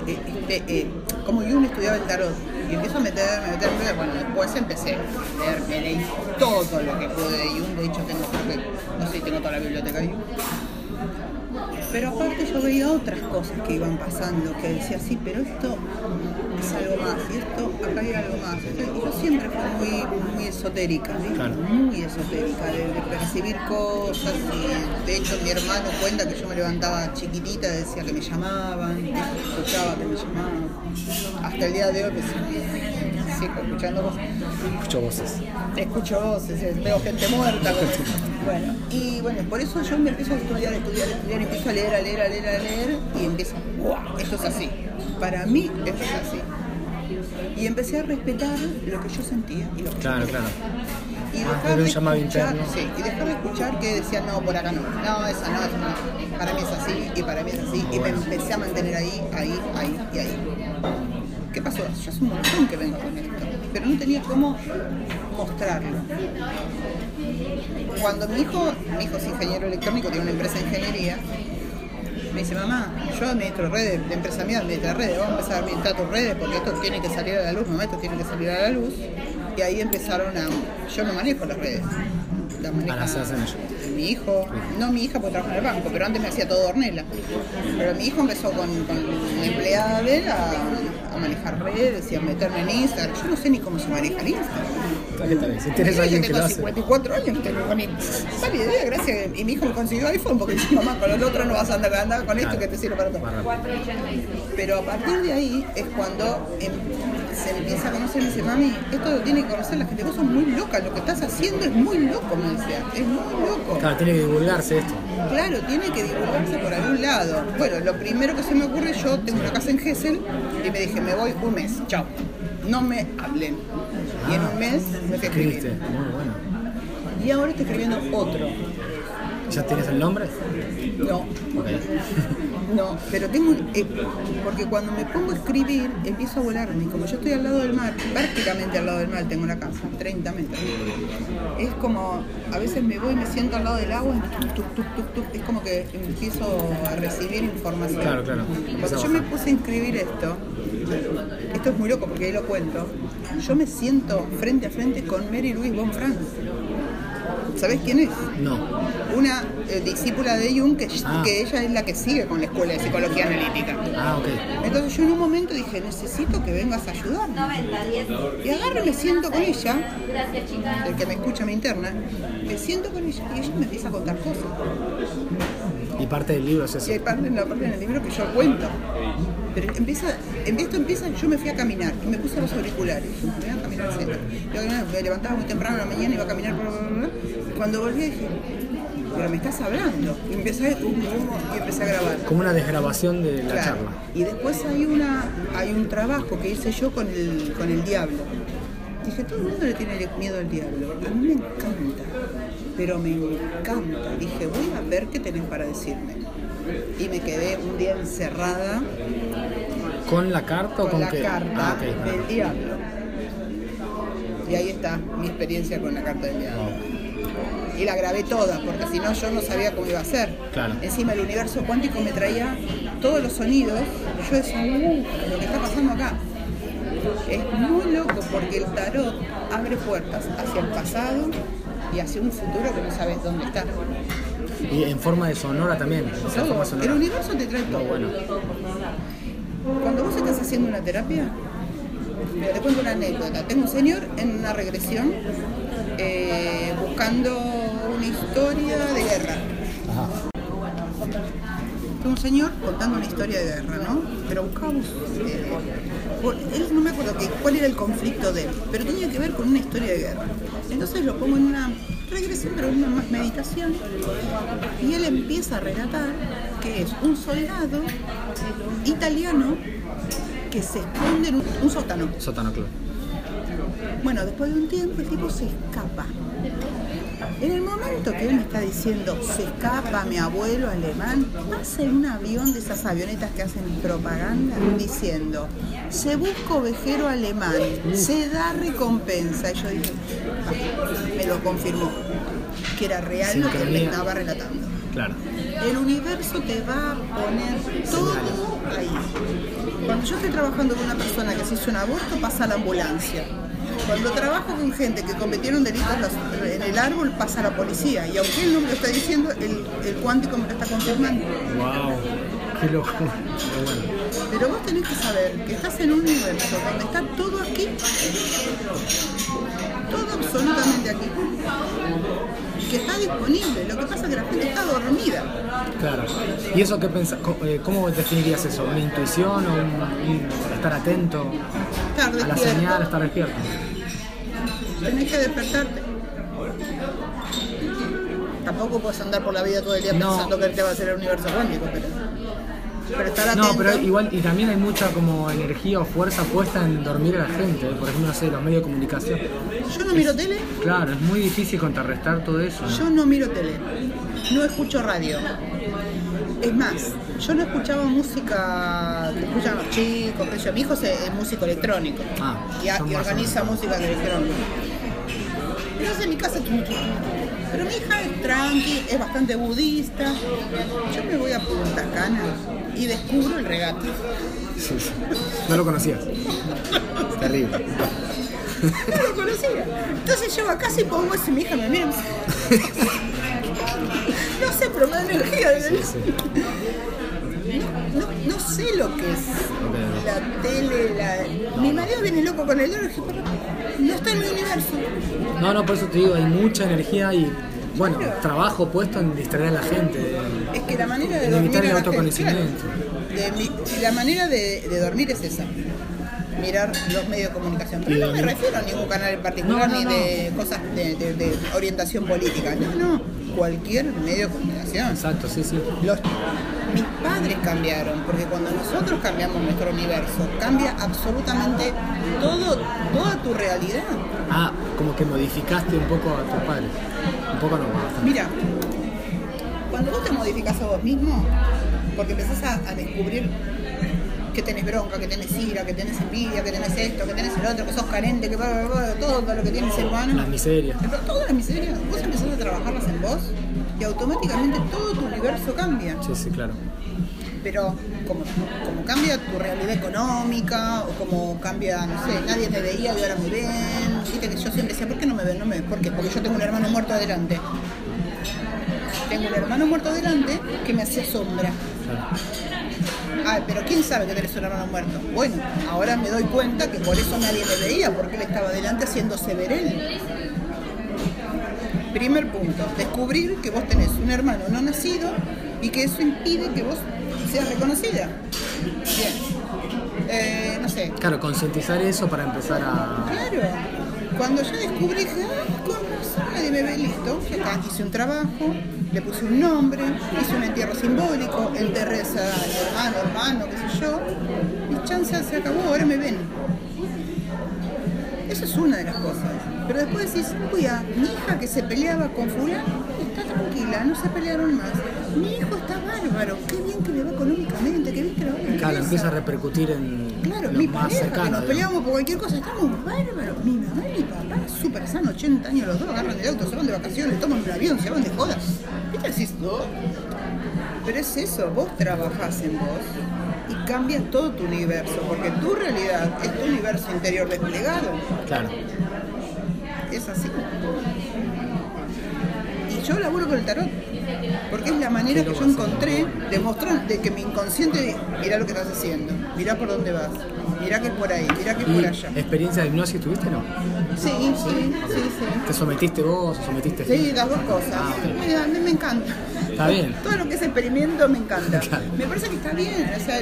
eh, este, eh, cómo Jung estudiaba el tarot. Y empiezo a meterme, a meterme, bueno, después empecé a leer, me leí todo lo que pude de Jung. De hecho, tengo, no sé tengo toda la biblioteca de Jung. Pero aparte yo veía otras cosas que iban pasando, que decía, sí, pero esto es algo más, y esto, acá hay algo más. Yo siempre fui muy, muy esotérica, muy esotérica, de, de percibir cosas. Y de hecho mi hermano cuenta que yo me levantaba chiquitita, decía que me llamaban, escuchaba que me llamaban. Hasta el día de hoy sí, sigo escuchando cosas. Escucho voces. Escucho voces, eh, veo gente muerta. Bueno, y bueno, por eso yo me empiezo a estudiar, estudiar, estudiar, empiezo a leer, a leer, a leer, a leer, y empiezo, ¡guau! Esto es así. Para mí, esto es así. Y empecé a respetar lo que yo sentía y lo que Claro, yo claro. Y Ah, dejar de escuchar, sí, y dejar de escuchar que decían, no, por acá no, no, esa no, esa no. Para mí es así, y para mí es así, y me empecé a mantener ahí, ahí, ahí y ahí. ¿Qué pasó? Yo hace un montón que vengo con esto, pero no tenía cómo mostrarlo. Cuando mi hijo, mi hijo es ingeniero electrónico, tiene una empresa de ingeniería, me dice, mamá, yo administro redes, la empresa mía administra redes, vamos a empezar a administrar tus redes porque esto tiene que salir a la luz, mamá, esto tiene que salir a la luz. Y ahí empezaron a... Yo no manejo las redes. Las maneja Ah, ellos. mi hijo, no mi hija porque trabaja en el banco, pero antes me hacía todo Ornella. Pero mi hijo empezó con, con empleada de él a, a manejar redes y a meterme en Instagram. Yo no sé ni cómo se maneja el Instagram. Si tienes alguien que tengo lo hace. 54 años, tengo sale idea, gracias. Y mi hijo me consiguió iPhone porque dice, mamá, con el otro no vas a andar, andar con esto que te sirve para todo. Pero a partir de ahí es cuando em- se empieza a conocer y dice, mami, esto lo tiene que conocer la gente, vos sos muy loca, lo que estás haciendo es muy loco, me decía, es muy loco. Claro, tiene que divulgarse esto. Claro, tiene que divulgarse por algún lado. Bueno, lo primero que se me ocurre, yo tengo una casa en Gessel y me dije, me voy un mes, chao. No me hablen. Y en un mes me fui Escribiste, escribir. muy bueno. Y ahora estoy escribiendo otro. ¿Ya tienes el nombre? No, Ok. no, pero tengo un... eh, porque cuando me pongo a escribir, empiezo a volarme. Como yo estoy al lado del mar, prácticamente al lado del mar, tengo una casa, 30 metros. Es como, a veces me voy, me siento al lado del agua, y tuc, tuc, tuc, es como que empiezo a recibir información. Claro, claro. Cuando yo me puse a inscribir esto, esto es muy loco porque ahí lo cuento, yo me siento frente a frente con Mary Louise von Franz. ¿Sabés quién es? No. Una eh, discípula de Jung que, Ah. que ella es la que sigue con la escuela de psicología analítica. Ah, ok. Entonces yo en un momento dije, necesito que vengas a ayudarme. Y agarro y me siento con ella, el que me escucha me interna, me siento con ella y ella me empieza a contar cosas. Y parte del libro es eso. Y hay parte la parte en el libro que yo cuento. Pero empieza, em- esto empieza, yo me fui a caminar y me puse los auriculares. Me iba a caminar al centro. Yo me levantaba muy temprano en la mañana, iba a caminar, bla, bla, bla. Y cuando volví dije, pero me estás hablando. Y empecé, y empecé a grabar. Como una desgrabación de la Claro. charla. Y después hay una hay un trabajo que hice yo con el, con el diablo. Dije, todo el mundo le tiene miedo al diablo. A mí me encanta, pero me encanta. Dije, voy a ver qué tenés para decirme. Y me quedé un día encerrada ¿Con la carta o con con, la qué? carta Ah, del diablo. Y ahí está mi experiencia con la carta del diablo. Y la grabé toda, porque si no yo no sabía cómo iba a ser. Claro. Encima el universo cuántico me traía todos los sonidos. Y yo decía, uh, lo que está pasando acá. Es muy loco porque el tarot abre puertas hacia el pasado y hacia un futuro que no sabes dónde está. Y en forma de sonora también. O sea, en forma Todo. sonora. El universo te trae todo. Bueno. Cuando vos estás haciendo una terapia, mira, te cuento una anécdota. Tengo un señor en una regresión eh, buscando una historia de guerra. Ajá. Tengo un señor contando una historia de guerra, ¿no? Pero buscamos. eh, por- él no me acuerdo que, cuál era el conflicto de él, pero tenía que ver con una historia de guerra. Entonces lo pongo en una regresión, pero una más meditación. Y él empieza a relatar que es un soldado italiano que se esconde en un, un sótano. Sótano Club. Bueno, después de un tiempo el tipo se escapa. En el momento que él me está diciendo se escapa mi abuelo alemán, pasa en un avión de esas avionetas que hacen propaganda diciendo se busca ovejero alemán, se da recompensa. Y yo dije, me lo confirmó, que era real lo que me estaba relatando. Claro. El universo te va a poner todo ahí. Cuando yo estoy trabajando con una persona que se hizo un aborto, pasa la ambulancia. Cuando trabajo con gente que cometieron delitos en el árbol, pasa la policía. Y aunque él no me lo está diciendo, el, el cuántico me lo está confirmando. Wow. Qué loco. Bueno. Pero vos tenés que saber que estás en un universo donde está todo aquí, absolutamente aquí, que está disponible. Lo que pasa es que la gente está dormida. Claro. ¿Y eso qué pensás? eh, ¿Cómo definirías eso? ¿Una intuición o un, estar atento Estar a la señal, estar despierto? Tenés que despertarte. Tampoco puedes andar por la vida todo el día No. pensando que te va a hacer el universo cuántico, pero, pero estar atento. No, pero igual, y también hay mucha como energía o fuerza puesta en dormir a la gente. Por ejemplo, no sé, los medios de comunicación. Yo no miro tele, Claro, es muy difícil contrarrestar todo eso. ¿no? yo no miro tele, no escucho radio. Es más, yo no escuchaba música que escuchan los chicos, sé yo. mi hijo es, es músico electrónico Ah, y, a- organiza música electrónica. Entonces en mi casa, pero mi hija es tranqui, es bastante budista. Yo me voy a Punta Cana y descubro el regate. Sí, sí. No lo conocías. Terrible. No lo conocía. Entonces llego a casa y pongo eso y mi hija me mira No sé, pero me da energía. No, no sé lo que es la tele, la... Mi marido viene loco con el y dije, pero no está en mi universo. No, no, por eso te digo, hay mucha energía y, bueno, trabajo puesto en distraer a la gente. Es que la manera de dormir evitar el autoconocimiento. claro, de mi- la manera de, de dormir es esa. mirar los medios de comunicación. Pero no me refiero a ningún canal en particular No, no, ni de cosas de, de- de orientación política. No, no, cualquier medio de comunicación. Exacto, sí, sí. Los, mis padres cambiaron, porque cuando nosotros cambiamos nuestro universo, cambia absolutamente todo, toda tu realidad. Ah, como que modificaste un poco a tus padres. Un poco no, bastante. Mira, cuando vos te modificas a vos mismo, porque empezás a, a descubrir que tenés bronca, que tenés ira, que tenés envidia, que tenés esto, que tenés el otro, que sos carente, que bla, bla, bla, todo lo que tiene el ser humano. Las miserias. Pero todas las miserias, vos empezás a trabajarlas en vos y automáticamente todo tu universo cambia. Sí, sí, claro. Pero como, como cambia tu realidad económica o como cambia, no sé, nadie me veía y ahora me ven. Viste que yo siempre decía, ¿por qué no me ven? No me ven. ¿Por qué? Porque yo tengo un hermano muerto adelante. Tengo un hermano muerto adelante que me hacía sombra. Ah, pero ¿quién sabe que tenés un hermano muerto? Bueno, ahora me doy cuenta que por eso nadie me veía, porque él estaba adelante haciéndose ver él. Primer punto, descubrir que vos tenés un hermano no nacido y que eso impide que vos seas reconocida. Bien. Eh, no sé, Claro, concientizar eso para empezar a. Claro. Cuando yo descubrí, dije, ah, con razón nadie me ve listo. Ya está, hice un trabajo, le puse un nombre, hice un entierro simbólico, enterré a hermano, hermano, qué sé yo. Mi chance se acabó, ahora me ven. Eso es una de las cosas. Pero después decís, uy, a mi hija que se peleaba con fulano está tranquila, no se pelearon más. Mi hijo está bárbaro, qué bien que le va económicamente, qué bien que le va Claro, empieza a repercutir en Claro, mi más pareja, cercano. que nos peleamos por cualquier cosa, estamos bárbaros. Mi mamá y mi papá, súper sanos, 80 años los dos, agarran el auto, se van de vacaciones, toman un avión, se van de jodas. ¿Viste? Decís, no. Pero es eso, vos trabajás en vos y cambias todo tu universo, porque tu realidad es tu universo interior desplegado. Claro. Es así. Y yo laburo con el tarot, porque es la manera que yo encontré de mostrar de que mi inconsciente, mira lo que estás haciendo, mira por dónde vas, mira que es por ahí, mira que es por ¿Y allá. experiencia de hipnosis tuviste no? Sí, sí, sí, sí. ¿Te sometiste vos o sometiste Sí, las dos cosas. Ah, a mí me encanta. Está bien. Todo lo que es experimento me encanta. Claro. Me parece que está bien. O sea,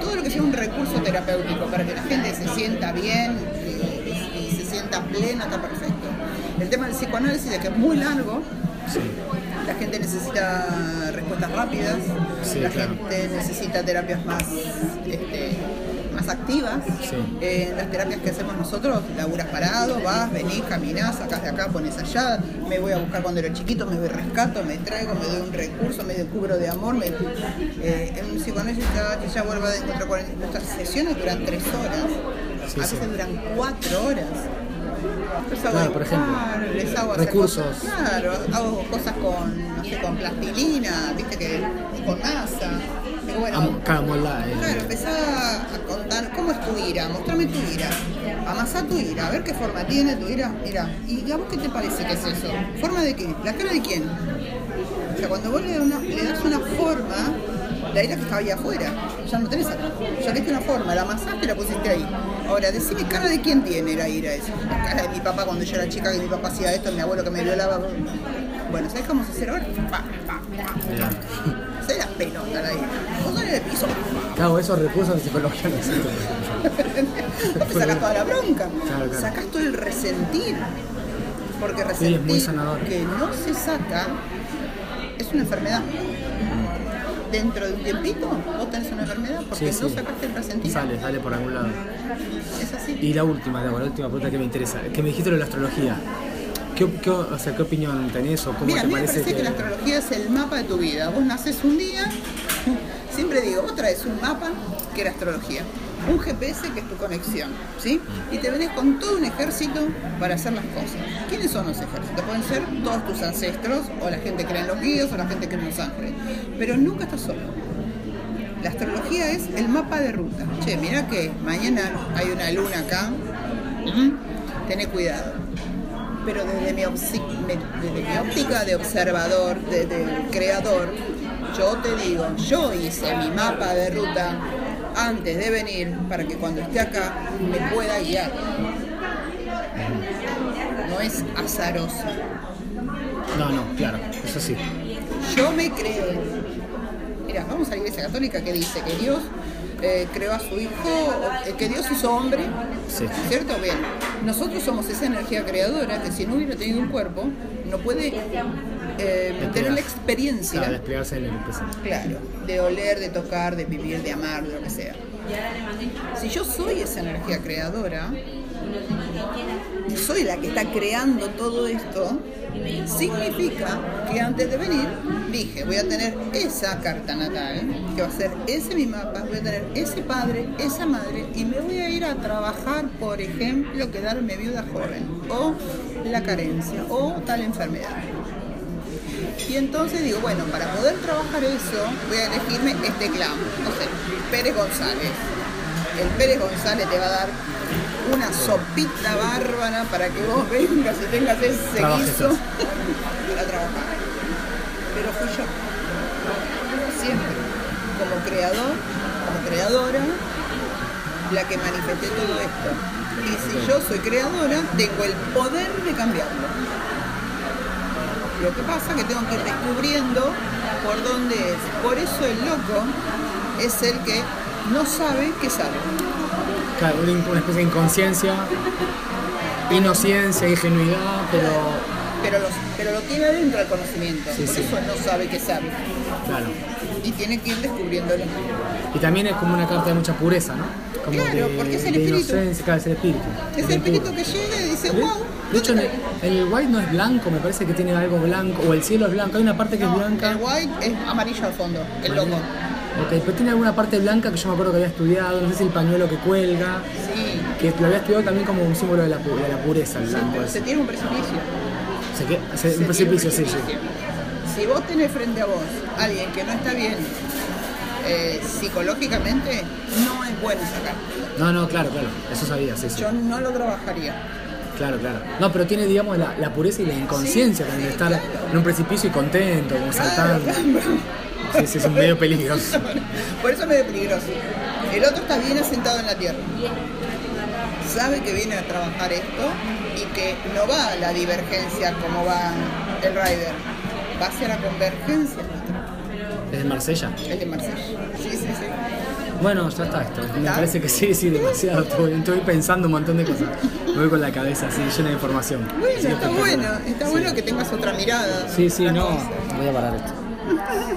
todo lo que sea un recurso terapéutico para que la gente se sienta bien y, y se sienta plena está perfecto. El tema del psicoanálisis es que es muy largo. Sí. La gente necesita respuestas rápidas. Sí, la claro. gente necesita terapias más, este, más activas. Sí. Eh, las terapias que hacemos nosotros, laburas parado, vas, venís, caminás, sacás de acá, pones allá, me voy a buscar cuando era chiquito, me voy rescato, me traigo, me doy un recurso, me cubro de amor. Me, eh, en un psicoanálisis ya, ya vuelvo de encontrar 40 nuestras sesiones duran tres horas, a veces duran cuatro horas. Claro, por ejemplo, dibujar, les hago recursos. cosas- claro, hago cosas con, no sé, con plastilina, viste que con masa. Bueno, Am- eh, Claro, empezá a contar cómo es tu ira, mostrame tu ira, amasá tu ira, a ver qué forma tiene tu ira. Mira, ¿y a vos qué te parece que es eso? ¿Forma de qué? ¿La cara de quién? O sea, cuando vos le, una- le das una forma, la ira que estaba ahí afuera, ya no tenés acá. Ya le una forma, la amasaste y la pusiste ahí. Ahora, decime cara de quién tiene la ira esa. La cara de mi papá cuando yo era chica, que mi papá hacía esto, mi abuelo que me violaba. Bueno, ¿sabés vamos a hacer ahora? Pa, pa, pa. Se la pelota la ira. Vos en el piso. Claro, esos recursos de psicología no existen. Vos te sacás toda la bronca, Claro, claro. sacás todo el resentir. Porque Sí, es resentir sanador. que no se saca es una enfermedad. Dentro de un tiempito vos tenés una enfermedad porque Sí, no sí. sacaste el resentir. Sale, sale por algún lado. Es así. Y la última, la última pregunta que me interesa, que me dijiste lo de la astrología. ¿Qué, qué, o sea, ¿qué opinión tenés o cómo Mira, a te me parece que... la astrología es el mapa de tu vida. Vos nacés un día, siempre digo, vos traes un mapa que era astrología, un GPS que es tu conexión, ¿sí? Y te venés con todo un ejército para hacer las cosas. ¿Quiénes son los ejércitos? Pueden ser todos tus ancestros, o la gente que cree en los guías, o la gente que cree en los ángeles. Pero nunca estás solo. La astrología es el mapa de ruta. Che, mira que mañana hay una luna acá. Tené cuidado. Pero desde mi óptica de observador, de, de creador, yo te digo, yo hice mi mapa de ruta antes de venir para que cuando esté acá me pueda guiar. No es azaroso. No, no, claro, eso sí. Yo me creo. Mira, vamos a la iglesia católica que dice que Dios eh, creó a su hijo, eh, que Dios hizo hombre, Sí. ¿cierto? Bien, nosotros somos esa energía creadora que si no hubiera tenido un cuerpo, no puede eh, tener la experiencia, Para desplegarse en el presente. claro, de oler, de tocar, de vivir, de amar, de lo que sea. Si yo soy esa energía creadora, soy la que está creando todo esto, significa que antes de venir dije, voy a tener esa carta natal, que va a ser ese mi mapa, voy a tener ese padre, esa madre, y me voy a ir a trabajar, por ejemplo, quedarme viuda joven, o la carencia, o tal enfermedad. Y entonces digo, bueno, para poder trabajar eso, voy a elegirme este clan, no sé, Pérez González. El Pérez González te va a dar una sopita bárbara para que vos vengas y tengas ese guiso para trabajar. Pero fui yo. Siempre. Como creador, como creadora, la que manifesté todo esto. Y si yo soy creadora, tengo el poder de cambiarlo. Lo que pasa es que tengo que ir descubriendo por dónde es. Por eso el loco es el que no sabe que sabe. Claro, una, especie de inconsciencia, inocencia, ingenuidad, pero Pero, los, pero lo tiene adentro el conocimiento. Sí, por sí. eso no sabe que sabe. claro. Y tiene que ir descubriéndolo. Y también es como una carta de mucha pureza, ¿no? Como Claro, de, porque es el espíritu. claro, es el espíritu. Es el espíritu puro. que llega y dice, wow. De hecho, en el, el white no es blanco, me parece que tiene algo blanco, o el cielo es blanco, hay una parte que es blanca. el white es amarillo al fondo, el loco. Ok, pero tiene alguna parte blanca que yo me acuerdo que había estudiado, no sé si el pañuelo que cuelga, Sí, que lo había estudiado también como un símbolo de la, pu- de la pureza, el blanco. se tiene un precipicio. O sea, que, Se un precipicio, sí, sí. Si vos tenés frente a vos alguien que no está bien eh, psicológicamente, no es bueno sacar. No, no, claro, claro, eso sabía, sí, sí. Yo no lo trabajaría. Claro, claro. No, pero tiene, digamos, la, la pureza y la inconsciencia también de estar en un precipicio y contento, como saltando. claro. Sí, sí, es un medio peligroso. Por eso es medio peligroso. El otro está bien asentado en la tierra. Sabe que viene a trabajar esto y que no va a la divergencia como va el rider. Va hacia la convergencia ¿Es de Marsella? el de Marsella. Sí, sí, sí. Bueno, ya está esto. Me parece que sí, sí, demasiado. Estoy, estoy pensando un montón de cosas. Me voy con la cabeza así, llena de información. Bueno, está bueno. Está bueno que tengas otra mirada. Sí, sí, no. cosa. Voy a parar esto.